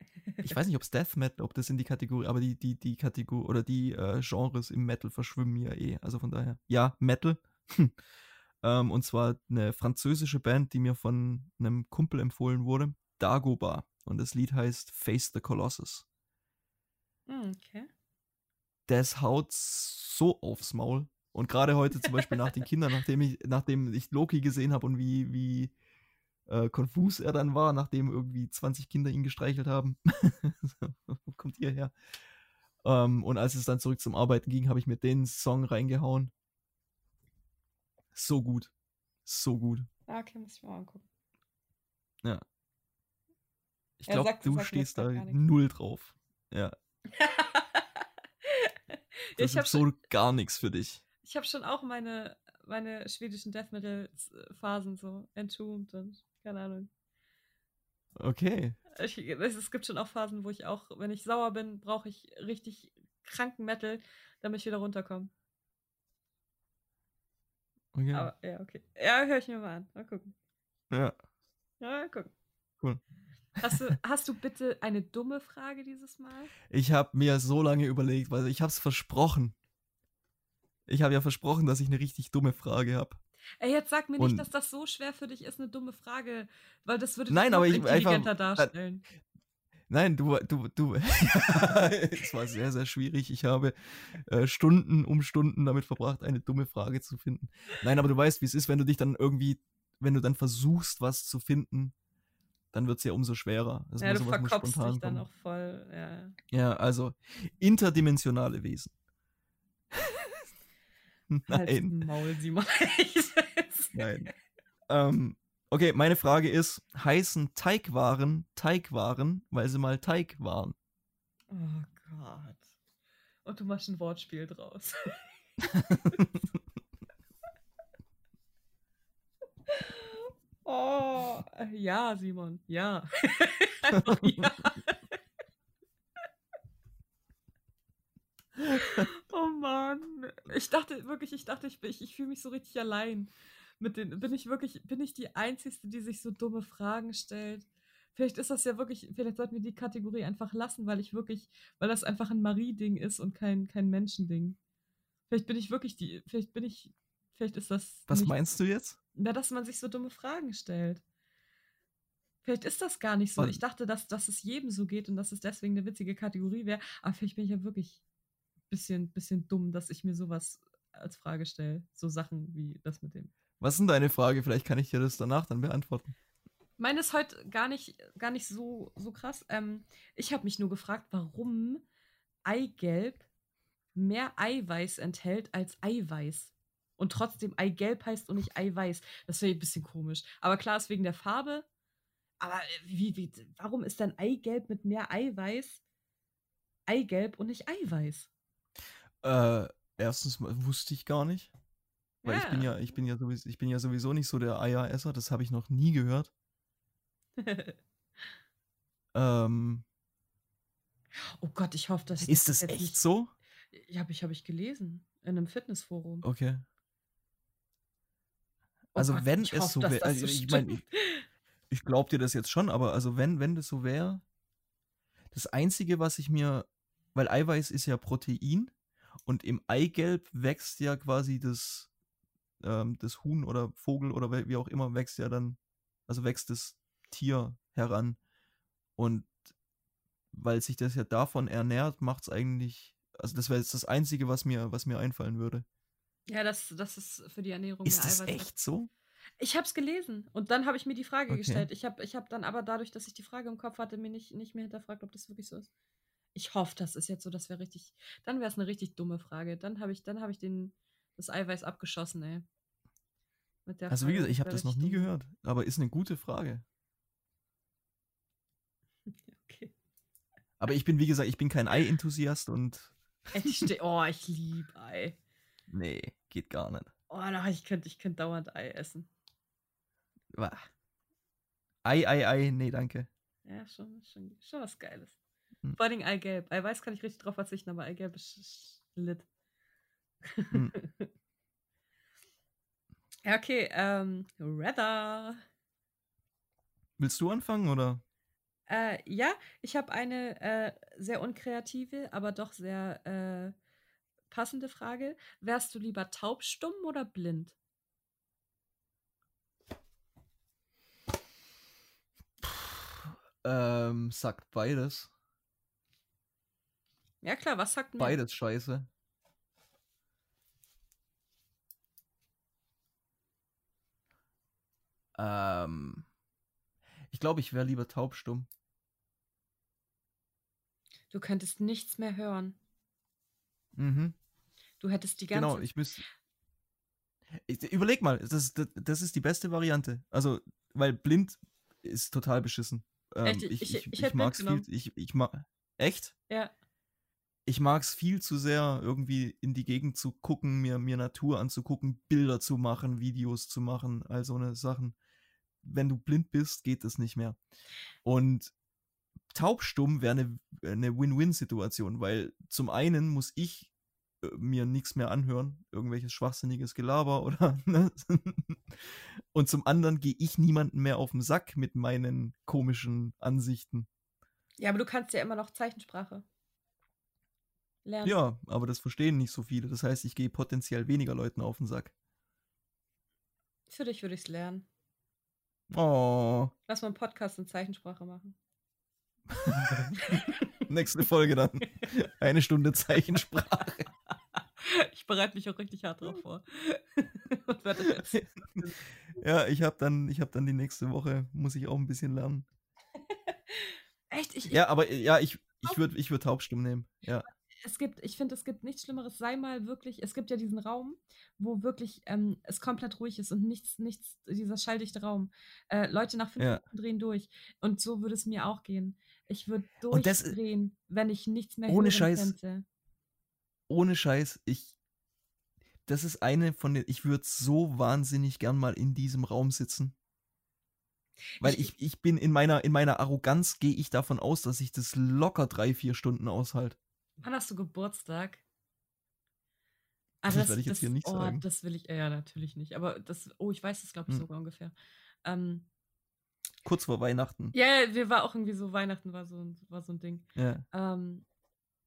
<laughs> Ich weiß nicht, ob es Death Metal, ob das in die Kategorie, aber die, die, die Kategorie oder die äh, Genres im Metal verschwimmen ja eh. Also von daher, ja, Metal. <laughs> ähm, und zwar eine französische Band, die mir von einem Kumpel empfohlen wurde, Dagobah. Und das Lied heißt Face the Colossus. Hm, okay. Das haut so aufs Maul. Und gerade heute zum Beispiel nach den Kindern, nachdem ich, nachdem ich Loki gesehen habe und wie, wie äh, konfus er dann war, nachdem irgendwie 20 Kinder ihn gestreichelt haben. <laughs> Wo kommt ihr her? Ähm, und als es dann zurück zum Arbeiten ging, habe ich mir den Song reingehauen. So gut. So gut. Okay, muss ich mal angucken. Ich Er glaube, du mir stehst da nichts. null drauf. Ja. <laughs> Das ich habe ist so gar nichts für dich. ich hab schon auch meine, meine schwedischen Death Metal Phasen so entombed und keine Ahnung. Okay. Ich, es, es gibt schon auch Phasen, wo ich auch, wenn ich sauer bin, brauche ich richtig kranken Metal, damit ich wieder runterkomme. okay. Aber ja, okay. Ja, höre ich mir mal an. Mal gucken. ja. Ja, mal gucken. Cool. Hast du, hast du bitte eine dumme Frage dieses Mal? Ich habe mir so lange überlegt, weil ich habe es versprochen. Ich habe ja versprochen, dass ich eine richtig dumme Frage habe. Ey, jetzt sag mir Und- nicht, dass das so schwer für dich ist, eine dumme Frage, weil das würde dich Nein, aber ich- einfach- intelligenter darstellen. Nein, du, du, du. <laughs> es war sehr, sehr schwierig. Ich habe äh, Stunden um Stunden damit verbracht, eine dumme Frage zu finden. Nein, aber du weißt, wie es ist, wenn du dich dann irgendwie, wenn du dann versuchst, was zu finden, dann wird es ja umso schwerer. Das ja, du verkopfst spontan dich dann auch voll. Ja. Ja, also interdimensionale Wesen. <laughs> Nein. Maul. Ich weiß. Nein. ähm, okay, meine Frage ist: Heißen Teigwaren Teigwaren, weil sie mal Teig waren? Oh Gott. Und du machst ein Wortspiel draus. <laughs> <laughs> oh, äh, ja, Simon, ja. <laughs> <laughs> Ja. oh Mann. Ich dachte wirklich, ich dachte, ich, ich, ich fühle mich so richtig allein. Mit den, bin ich wirklich, bin ich die Einzige, die sich so dumme Fragen stellt? Vielleicht ist das ja wirklich, vielleicht sollten wir die Kategorie einfach lassen, weil ich wirklich, weil das einfach ein Marie-Ding ist und kein, kein Menschending. Vielleicht bin ich wirklich die, vielleicht bin ich, vielleicht ist das. Was meinst du jetzt? Na, dass man sich so dumme Fragen stellt. Vielleicht ist das gar nicht so. Ich dachte, dass, dass es jedem so geht und dass es deswegen eine witzige Kategorie wäre. Aber vielleicht bin ich ja wirklich ein bisschen, bisschen dumm, dass ich mir sowas als Frage stelle. So Sachen wie das mit dem. Was ist denn deine Frage? Vielleicht kann ich dir das danach dann beantworten. Meine ist heute gar nicht, gar nicht so, so krass. Ähm, ich habe mich nur gefragt, warum Eigelb mehr Eiweiß enthält als Eiweiß. Und trotzdem Eigelb heißt und nicht Eiweiß. Das wäre ein bisschen komisch. Aber klar ist wegen der Farbe. Aber äh, wie, wie, warum ist denn Eigelb mit mehr Eiweiß Eigelb und nicht Eiweiß? Äh, erstens mal wusste ich gar nicht. Weil ich bin Ja. ja, ich bin ja sowieso, ich bin ja sowieso nicht so der Eieresser, das habe ich noch nie gehört. <laughs> Ähm, oh Gott, ich hoffe, dass ist das echt nicht- so? Ja, habe ich, hab ich gelesen. In einem Fitnessforum. Okay. Oh Also Gott, wenn es hoffe, so wäre, also so ich meine, ich, ich glaube dir das jetzt schon, aber also wenn, wenn das so wäre, das Einzige, was ich mir, weil Eiweiß ist ja Protein und im Eigelb wächst ja quasi das, ähm, das Huhn oder Vogel oder wie wie auch immer wächst ja dann, also wächst das Tier heran und weil sich das ja davon ernährt, macht es eigentlich, also das wäre jetzt das Einzige, was mir, was mir einfallen würde. Ja, das, das ist für die Ernährung Ist mehr das Eiweiß. echt so? Ich habe es gelesen und dann habe ich mir die Frage Okay. gestellt. Ich habe ich hab dann aber dadurch, dass ich die Frage im Kopf hatte, mir nicht, nicht mehr hinterfragt, ob das wirklich so ist. Ich hoffe, das ist jetzt so, das wäre richtig. Dann wäre es eine richtig dumme Frage. Dann habe ich, dann habe ich den, das Eiweiß abgeschossen, ey. Mit der Also wie Frage, gesagt, ich habe das noch nie dumm. gehört, aber ist eine gute Frage. <laughs> Okay. Aber ich bin, wie gesagt, ich bin kein <laughs> Ei-Enthusiast und oh, ich liebe Ei. Nee, geht gar nicht. Oh, na, ich könnte ich könnt dauernd Ei essen. Wah. Ei, Ei, Ei, nee, danke. Ja, schon, schon, schon was Geiles. Hm. Vor allem Eigelb. Eiweiß kann ich richtig drauf verzichten, aber Eigelb ist, ist lit. Hm. <laughs> ja, okay. Ähm, Rather. Willst du anfangen oder? Äh, ja, ich habe eine äh, sehr unkreative, aber doch sehr äh, passende Frage. Wärst du lieber taubstumm oder blind? Ähm, sagt beides. Ja, klar, was sagt mir? Beides scheiße. Ähm, ich glaube, ich wäre lieber taubstumm. Du könntest nichts mehr hören. Mhm. Du hättest die ganze Genau, ich müsste. Ich, überleg mal, das, das, das ist die beste Variante. Also, weil blind ist total beschissen. Ähm, Echt? ich, Ich- ich, ich ich, mag's viel. Ich, ich mag. Echt? Ja. Ich mag's viel zu sehr, irgendwie in die Gegend zu gucken, mir, mir Natur anzugucken, Bilder zu machen, Videos zu machen, all so eine Sachen. Wenn du blind bist, geht das nicht mehr. Und taubstumm wäre eine, eine Win-Win-Situation, weil zum einen muss ich äh, mir nichts mehr anhören, irgendwelches schwachsinniges Gelaber oder <laughs> ne? und zum anderen gehe ich niemanden mehr auf den Sack mit meinen komischen Ansichten. Ja, aber du kannst ja immer noch Zeichensprache lernen. Ja, aber das verstehen nicht so viele. Das heißt, ich gehe potenziell weniger Leuten auf den Sack. Für dich würde ich es lernen. Oh, Lass mal einen Podcast in Zeichensprache machen. <laughs> nächste Folge dann. <laughs> Eine Stunde Zeichensprache. <laughs> ich bereite mich auch richtig hart drauf vor. <laughs> Das <laughs> jetzt. Ja, ich habe dann, ich habe dann die nächste Woche, muss ich auch ein bisschen lernen. Echt? Ich, Ja, aber äh, ja, ich, ich würde ich würd taubstumm nehmen. Ja. es gibt, ich finde, es gibt nichts Schlimmeres. Sei mal wirklich, es gibt ja diesen Raum, wo wirklich ähm, es komplett ruhig ist und nichts, nichts, dieser schalldichte Raum. Äh, Leute nach fünf Ja. Minuten drehen durch. Und so würde es mir auch gehen. Ich würde das- durchdrehen, wenn ich nichts mehr Ohne Scheiß. könnte. Ohne Scheiß, ich. Das ist eine von den. Ich würde so wahnsinnig gern mal in diesem Raum sitzen. Weil Ich- ich, ich bin in meiner, in meiner Arroganz gehe ich davon aus, dass ich das locker drei, vier Stunden aushalte. Wann hast du Geburtstag? Ah, Das werde ich jetzt hier nicht oh, sagen. Das will ich, ja, natürlich nicht. Aber das, oh, ich weiß es, glaube ich, Hm. sogar ungefähr. Ähm, Kurz vor Weihnachten. ja, ja, wir war auch irgendwie so, Weihnachten war so, ein- war so ein Ding. Ja. Ähm,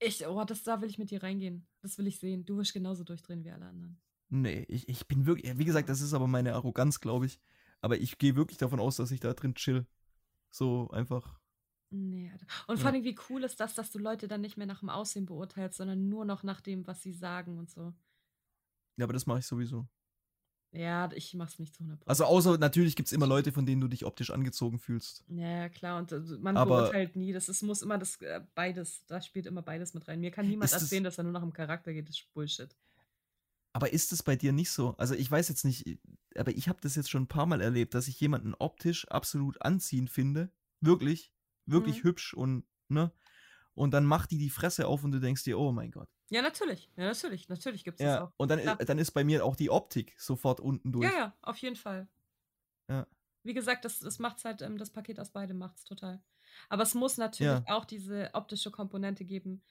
ich, oh, das, da will ich mit dir reingehen. Das will ich sehen. Du wirst genauso durchdrehen wie alle anderen. Nee, ich, ich bin wirklich. Wie gesagt, das ist aber meine Arroganz, glaube ich. Aber ich gehe wirklich davon aus, dass ich da drin chill. So einfach. Nee, Alter. Und Ja. vor allem, wie cool ist das, dass du Leute dann nicht mehr nach dem Aussehen beurteilst, sondern nur noch nach dem, was sie sagen und so. Ja, aber das mache ich sowieso. Ja, ich mach's nicht zu 100%. Also außer natürlich gibt es immer Leute, von denen du dich optisch angezogen fühlst. Ja, klar. Und äh, man Aber- beurteilt nie. Das ist, muss immer das äh, beides, da spielt immer beides mit rein. Mir kann niemand erzählen, dass er nur nach dem Charakter geht. Das ist Bullshit. Aber ist es bei dir nicht so? Also ich weiß jetzt nicht, aber ich habe das jetzt schon ein paar Mal erlebt, dass ich jemanden optisch absolut anziehend finde. Wirklich, wirklich Mhm. hübsch und, ne? Und dann macht die die Fresse auf und du denkst dir, oh mein Gott. Ja, natürlich. Ja, natürlich. Natürlich gibt es das Ja, auch. und dann, Klar. dann ist bei mir auch die Optik sofort unten durch. Ja, ja, auf jeden Fall. Ja. Wie gesagt, das, das macht's halt, ähm, das Paket aus beidem macht's total. Aber es muss natürlich Ja. auch diese optische Komponente geben,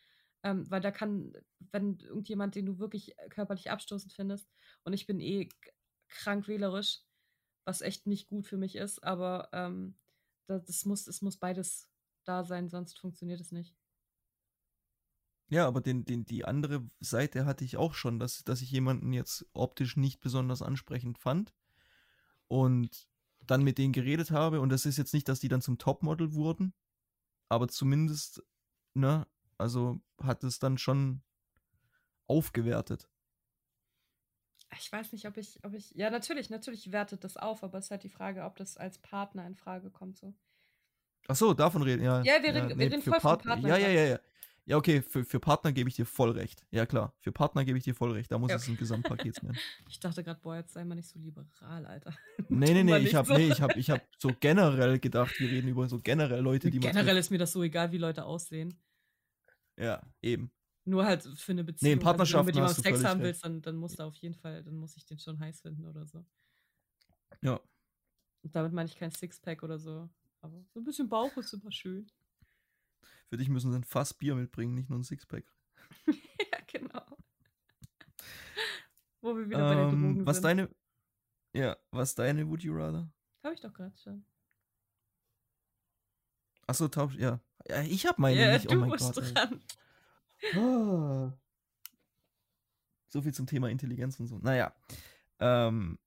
ähm, weil da kann, wenn irgendjemand, den du wirklich äh, körperlich abstoßend findest, und ich bin eh krank wählerisch, was echt nicht gut für mich ist, aber ähm, das, das muss, es muss beides da sein, sonst funktioniert es nicht. Ja, aber den, den, die andere Seite hatte ich auch schon, dass, dass ich jemanden jetzt optisch nicht besonders ansprechend fand und dann mit denen geredet habe. Und das ist jetzt nicht, dass die dann zum Topmodel wurden, aber zumindest, ne, also hat es dann schon aufgewertet. Ich weiß nicht, ob ich, ob ich. Ja, natürlich, natürlich wertet das auf, aber es ist halt die Frage, ob das als Partner in Frage kommt. So. Ach so, davon reden, ja. Ja, wir reden- wir reden voll vom Partner. Partner Ja, ja, ja, ja. Ja, okay, für, für Partner gebe ich dir voll recht. Ja, klar, für Partner gebe ich dir voll recht. Da muss Ja. es ein Gesamtpaket sein. <laughs> Ich dachte gerade, boah, jetzt sei mal nicht so liberal, Alter. <laughs> Nee, nee, nee, ich habe so. nee, ich hab, ich hab so generell gedacht, wir reden über so generell Leute, die man. Generell ist mir das so egal, wie Leute aussehen. Ja, eben. Nur halt für eine Beziehung. Also, wenn du Partnerschaften mit jemandem hast du Sex haben willst, dann, dann musst du auf jeden Fall, dann muss ich den schon heiß finden oder so. Ja. Und damit meine ich kein Sixpack oder so. Aber so ein bisschen Bauch ist immer schön. Für dich müssen sie ein Fass Bier mitbringen, nicht nur ein Sixpack. <laughs> ja, genau. Wo wir wieder bei den Ähm, Drogen was sind. deine. Ja, was deine Would You Rather? Habe ich doch gerade schon. Achso, tausch. Ja. ja ich hab meine Ja, nicht. Oh du mein musst Gott. dran. Ah. So viel zum Thema Intelligenz und so. Naja. Ähm,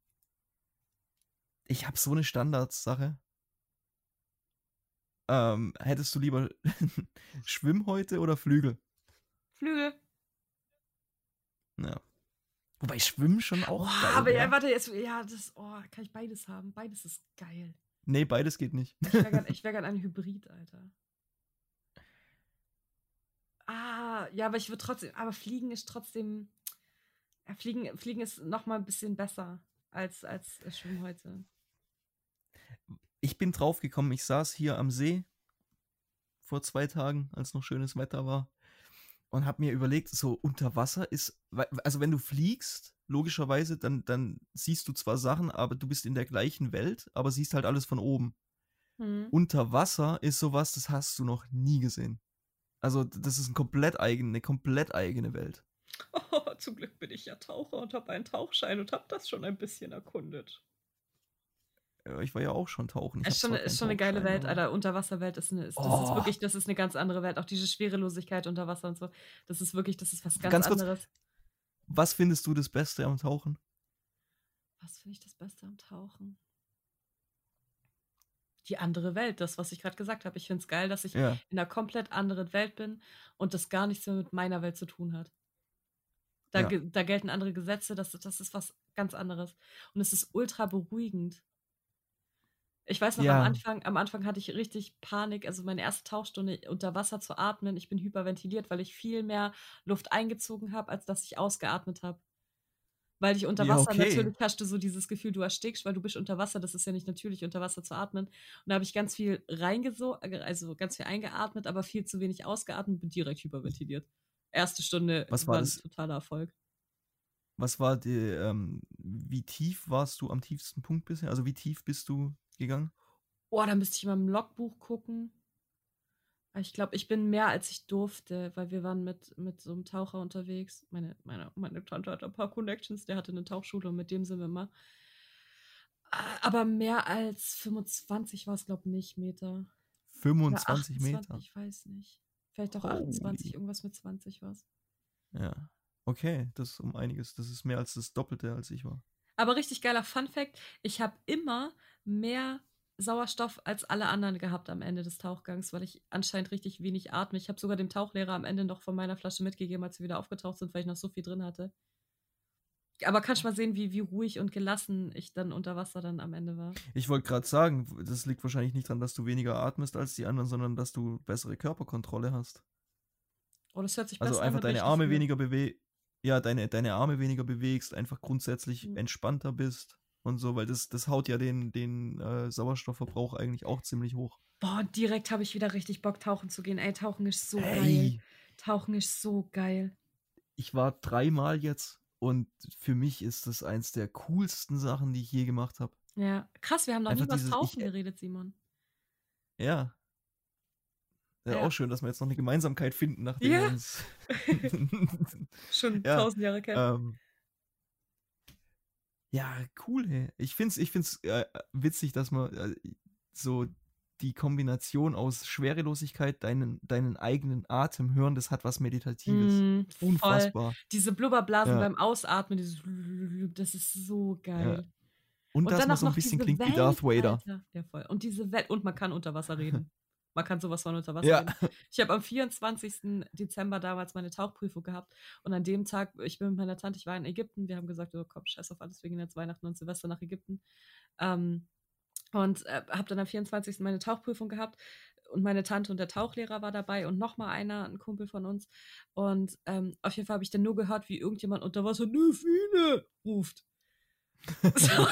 ich habe so eine Standardsache. Ähm, hättest du lieber <laughs> Schwimmhäute oder Flügel? Flügel. Ja. Wobei Schwimmen schon auch Oh, geil aber wär. ja, warte, jetzt, ja, das, oh, kann ich beides haben. Beides ist geil. Nee, beides geht nicht. Ich wäre gern, wär gern <laughs> ein Hybrid, Alter. Ah, ja, aber ich würde trotzdem, aber Fliegen ist trotzdem, ja, Fliegen, Fliegen ist noch mal ein bisschen besser als, als äh, Schwimmen heute. Ich bin drauf gekommen, ich saß hier am See vor zwei Tagen, als noch schönes Wetter war, und habe mir überlegt, so unter Wasser ist, also wenn du fliegst, logischerweise, dann, dann siehst du zwar Sachen, aber du bist in der gleichen Welt, aber siehst halt alles von oben. Hm. Unter Wasser ist sowas, das hast du noch nie gesehen. Also das ist ein komplett eigene, eine komplett eigene Welt. <laughs> Oh, zum Glück bin ich ja Taucher und habe einen Tauchschein und habe das schon ein bisschen erkundet. Ich war ja auch schon tauchen. Ich Es ist schon, ist schon eine geile Welt, Alter. Unterwasserwelt ist eine, ist, das ist Oh. wirklich, das ist eine ganz andere Welt. Auch diese Schwerelosigkeit unter Wasser und so. Das ist wirklich, das ist was ganz, Ganz kurz, anderes. Was findest du das Beste am Tauchen? Was finde ich das Beste am Tauchen? Die andere Welt, das, was ich gerade gesagt habe. Ich finde es geil, dass ich Ja. in einer komplett anderen Welt bin und das gar nichts mehr mit meiner Welt zu tun hat. Da, Ja. da gelten andere Gesetze, das, das ist was ganz anderes. Und es ist ultra beruhigend. Ich weiß noch, Ja. am, Anfang, am Anfang hatte ich richtig Panik, also meine erste Tauchstunde unter Wasser zu atmen. Ich bin hyperventiliert, weil ich viel mehr Luft eingezogen habe, als dass ich ausgeatmet habe. Weil ich unter Ja, Wasser okay. natürlich hast du so dieses Gefühl, du erstickst, weil du bist unter Wasser. Das ist ja nicht natürlich, unter Wasser zu atmen. Und da habe ich ganz viel reingesogen, also ganz viel eingeatmet, aber viel zu wenig ausgeatmet, bin direkt hyperventiliert. Erste Stunde Was war ein das? totaler Erfolg. Was war die, ähm, wie tief warst du am tiefsten Punkt bisher? Also wie tief bist du gegangen? Oh, da müsste ich mal im Logbuch gucken. Aber Ich glaube, ich bin mehr als ich durfte, weil wir waren mit, mit so einem Taucher unterwegs. Meine, meine, meine Tante hat ein paar Connections, der hatte eine Tauchschule und mit dem sind wir mal. Ah, Aber mehr als 25 war es, glaube ich, nicht Meter. Oder 25 Meter. 28, Ich weiß nicht. Vielleicht auch Holy. 28, irgendwas mit 20 war es. Ja. Okay, das ist um einiges. Das ist mehr als das Doppelte, als ich war. Aber richtig geiler Fun Fact: Ich habe immer mehr Sauerstoff als alle anderen gehabt am Ende des Tauchgangs, weil ich anscheinend richtig wenig atme. Ich habe sogar dem Tauchlehrer am Ende noch von meiner Flasche mitgegeben, als wir wieder aufgetaucht sind, weil ich noch so viel drin hatte. Aber kannst mal sehen, wie, wie ruhig und gelassen ich dann unter Wasser dann am Ende war. Ich wollte gerade sagen, das liegt wahrscheinlich nicht daran, dass du weniger atmest als die anderen, sondern dass du bessere Körperkontrolle hast. Oh, das hört sich Also besser einfach an, wenn deine Arme weniger bewegst. Ja, deine, deine Arme weniger bewegst, einfach grundsätzlich Mhm. entspannter bist und so, weil das, das haut ja den, den äh, Sauerstoffverbrauch eigentlich auch ziemlich hoch. Boah, direkt habe ich wieder richtig Bock, tauchen zu gehen. Ey, tauchen ist so geil. Ey, Tauchen ist so geil. ich war dreimal jetzt und für mich ist das eins der coolsten Sachen, die ich je gemacht habe. Ja, krass, wir haben noch nie Einfach über das dieses- Tauchen ich- geredet, Simon. Ja. Ja, Ja. auch schön, dass wir jetzt noch eine Gemeinsamkeit finden, nachdem Ja. wir uns. <laughs> <laughs> Schon Ja, tausend Jahre kennen. ähm, ja, cool, hey. Ich find's, ich find's äh, witzig, dass man äh, so die Kombination aus Schwerelosigkeit, deinen, deinen eigenen Atem hören, das hat was Meditatives. Mm, voll. Unfassbar. Diese Blubberblasen Ja. beim Ausatmen, dieses <laughs> das ist so geil. Und, dass dann man so ein bisschen diese klingt wie Welt, Darth Vader. Alter. Ja, voll. Und diese Welt. Und man kann unter Wasser reden. Man kann sowas von unter Wasser Ja. <laughs> Ich habe am 24. Dezember damals meine Tauchprüfung gehabt. Und an dem Tag, ich bin mit meiner Tante, ich war in Ägypten. Wir haben gesagt, oh, komm, scheiß auf alles, wir gehen jetzt Weihnachten und Silvester nach Ägypten. Ähm, und äh, habe dann am 24. meine Tauchprüfung gehabt. und meine Tante und der Tauchlehrer war dabei und nochmal einer, ein Kumpel von uns. Und ähm, auf jeden Fall habe ich dann nur gehört, wie irgendjemand unter Wasser Delfine ruft. <laughs> So,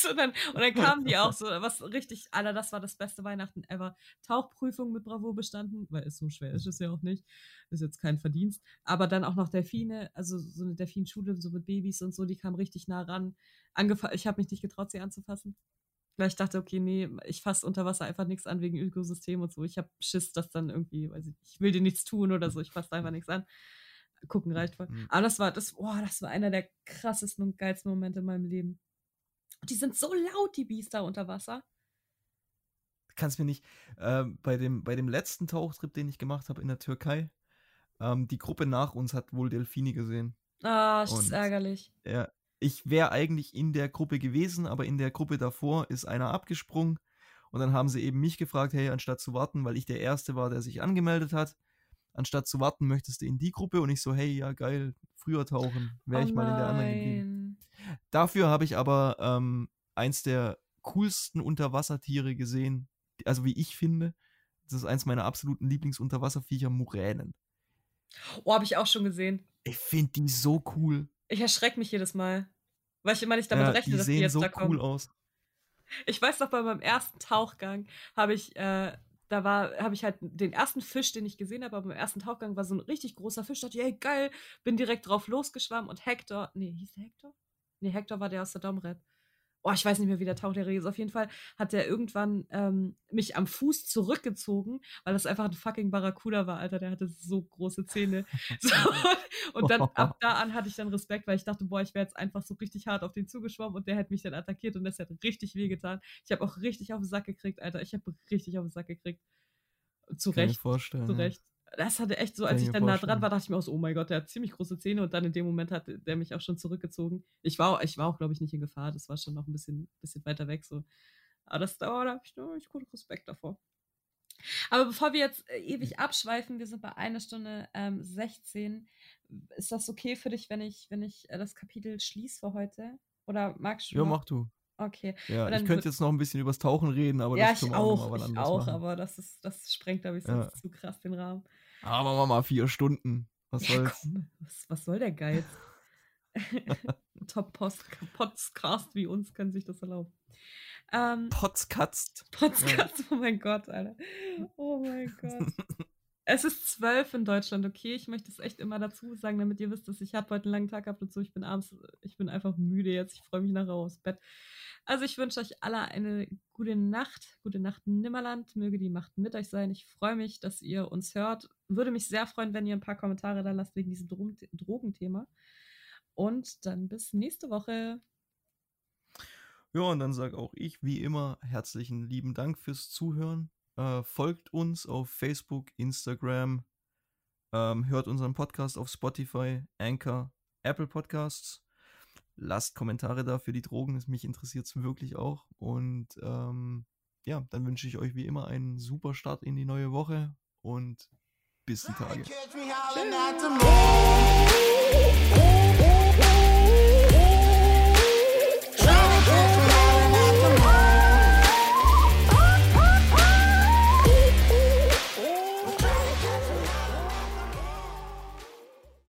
<laughs> weißt du, dann, und dann kamen die auch so, was richtig, Alter, das war das beste Weihnachten ever. Tauchprüfung mit Bravo bestanden, weil es so schwer ist es ja auch nicht. Ist jetzt kein Verdienst. Aber dann auch noch Delfine, also so eine Delfinschule, so mit Babys und so, die kamen richtig nah ran. Angefa ich habe mich nicht getraut, sie anzufassen. Weil ich dachte, okay, nee, ich fasse unter Wasser einfach nichts an wegen Ökosystem und so. Ich habe Schiss, dass dann irgendwie, weiß ich, ich will dir nichts tun oder so, ich fasse einfach nichts an. Gucken reicht voll. Mhm. Aber das war, das, boah, das war einer der krassesten und geilsten Momente in meinem Leben. Die sind so laut, die Biester unter Wasser. Kannst mir nicht, äh, bei, dem, bei dem letzten Tauchtrip, den ich gemacht habe in der Türkei, ähm, die Gruppe nach uns hat wohl Delfine gesehen. Ah, das ist ärgerlich. Ja, ich wäre eigentlich in der Gruppe gewesen, aber in der Gruppe davor ist einer abgesprungen. Und dann haben sie eben mich gefragt, hey, anstatt zu warten, weil ich der Erste war, der sich angemeldet hat, anstatt zu warten, möchtest du in die Gruppe? Und ich so, hey, ja, geil, früher tauchen, wäre oh ich mal in der anderen geblieben. Dafür habe ich aber ähm, eins der coolsten Unterwassertiere gesehen, also wie ich finde. Das ist eins meiner absoluten Lieblingsunterwasserviecher, Muränen. Oh, habe ich auch schon gesehen. Ich finde die so cool. Ich erschrecke mich jedes Mal, weil ich immer nicht damit ja, rechne, die dass die jetzt so da kommen. cool aus. Ich weiß noch, bei meinem ersten Tauchgang habe ich, äh, da war, habe ich halt den ersten Fisch, den ich gesehen habe, aber beim ersten Tauchgang war so ein richtig großer Fisch. Da dachte ich, ey, geil, bin direkt drauf losgeschwommen und Hector, nee, hieß der Hector? Nee, Hector war der aus der Domrep oh, ich weiß nicht mehr, wie der Tauchlehrer ist. Auf jeden Fall hat der irgendwann ähm, mich am Fuß zurückgezogen, weil das einfach ein fucking Barracuda war, Alter. Der hatte so große Zähne. <laughs> So, und dann ab da an hatte ich dann Respekt, weil ich dachte, boah, ich wäre jetzt einfach so richtig hart auf den zugeschwommen und der hätte mich dann attackiert und das hätte richtig wehgetan. Ich habe auch richtig auf den Sack gekriegt, Alter. Ich habe richtig auf den Sack gekriegt. Zu Kann Recht. Zu Recht das hatte echt so, als ich dann da dran war, dachte ich mir auch so, oh mein Gott, der hat ziemlich große Zähne und dann in dem Moment hat der mich auch schon zurückgezogen. Ich war, ich war auch, glaube ich, nicht in Gefahr, das war schon noch ein bisschen, bisschen weiter weg so. Aber das dauert, da habe ich nur ich guten Respekt davor. Aber bevor wir jetzt äh, ewig abschweifen, wir sind bei einer Stunde ähm, 16. Ist das okay für dich, wenn ich, wenn ich äh, das Kapitel schließe für heute? Oder magst du? Ja, mach du. Okay. Ja, ich könnte jetzt noch ein bisschen übers Tauchen reden, aber ja, das wir auch, auch, ich auch aber das, ist, das sprengt, glaube ich, sonst ja. zu krass den Rahmen. Aber machen wir mal vier Stunden. Was ja, soll's? Komm, was, was, soll der Geiz? <laughs> Top-Podcast wie uns können sich das erlauben. Ähm, Podcast. Podcast, oh mein Gott, Alter. Oh mein Gott. <laughs> es ist zwölf in Deutschland, okay? Ich möchte es echt immer dazu sagen, damit ihr wisst, dass ich habe heute einen langen Tag gehabt und so. Ich bin abends, ich bin einfach müde jetzt. Ich freue mich nachher aufs Bett. Also ich wünsche euch alle eine gute Nacht, gute Nacht Nimmerland. Möge die Macht mit euch sein. Ich freue mich, dass ihr uns hört. Würde mich sehr freuen, wenn ihr ein paar Kommentare da lasst wegen diesem Dro Drogenthema. Und dann bis nächste Woche. Ja, und dann sage auch ich, wie immer, herzlichen lieben Dank fürs Zuhören. Äh, folgt uns auf Facebook, Instagram, ähm, hört unseren Podcast auf Spotify, Anchor, Apple Podcasts lasst Kommentare da für die Drogen, mich interessiert es wirklich auch. Und ähm, ja, dann wünsche ich euch wie immer einen super Start in die neue Woche und bis die Tage. Tschüss.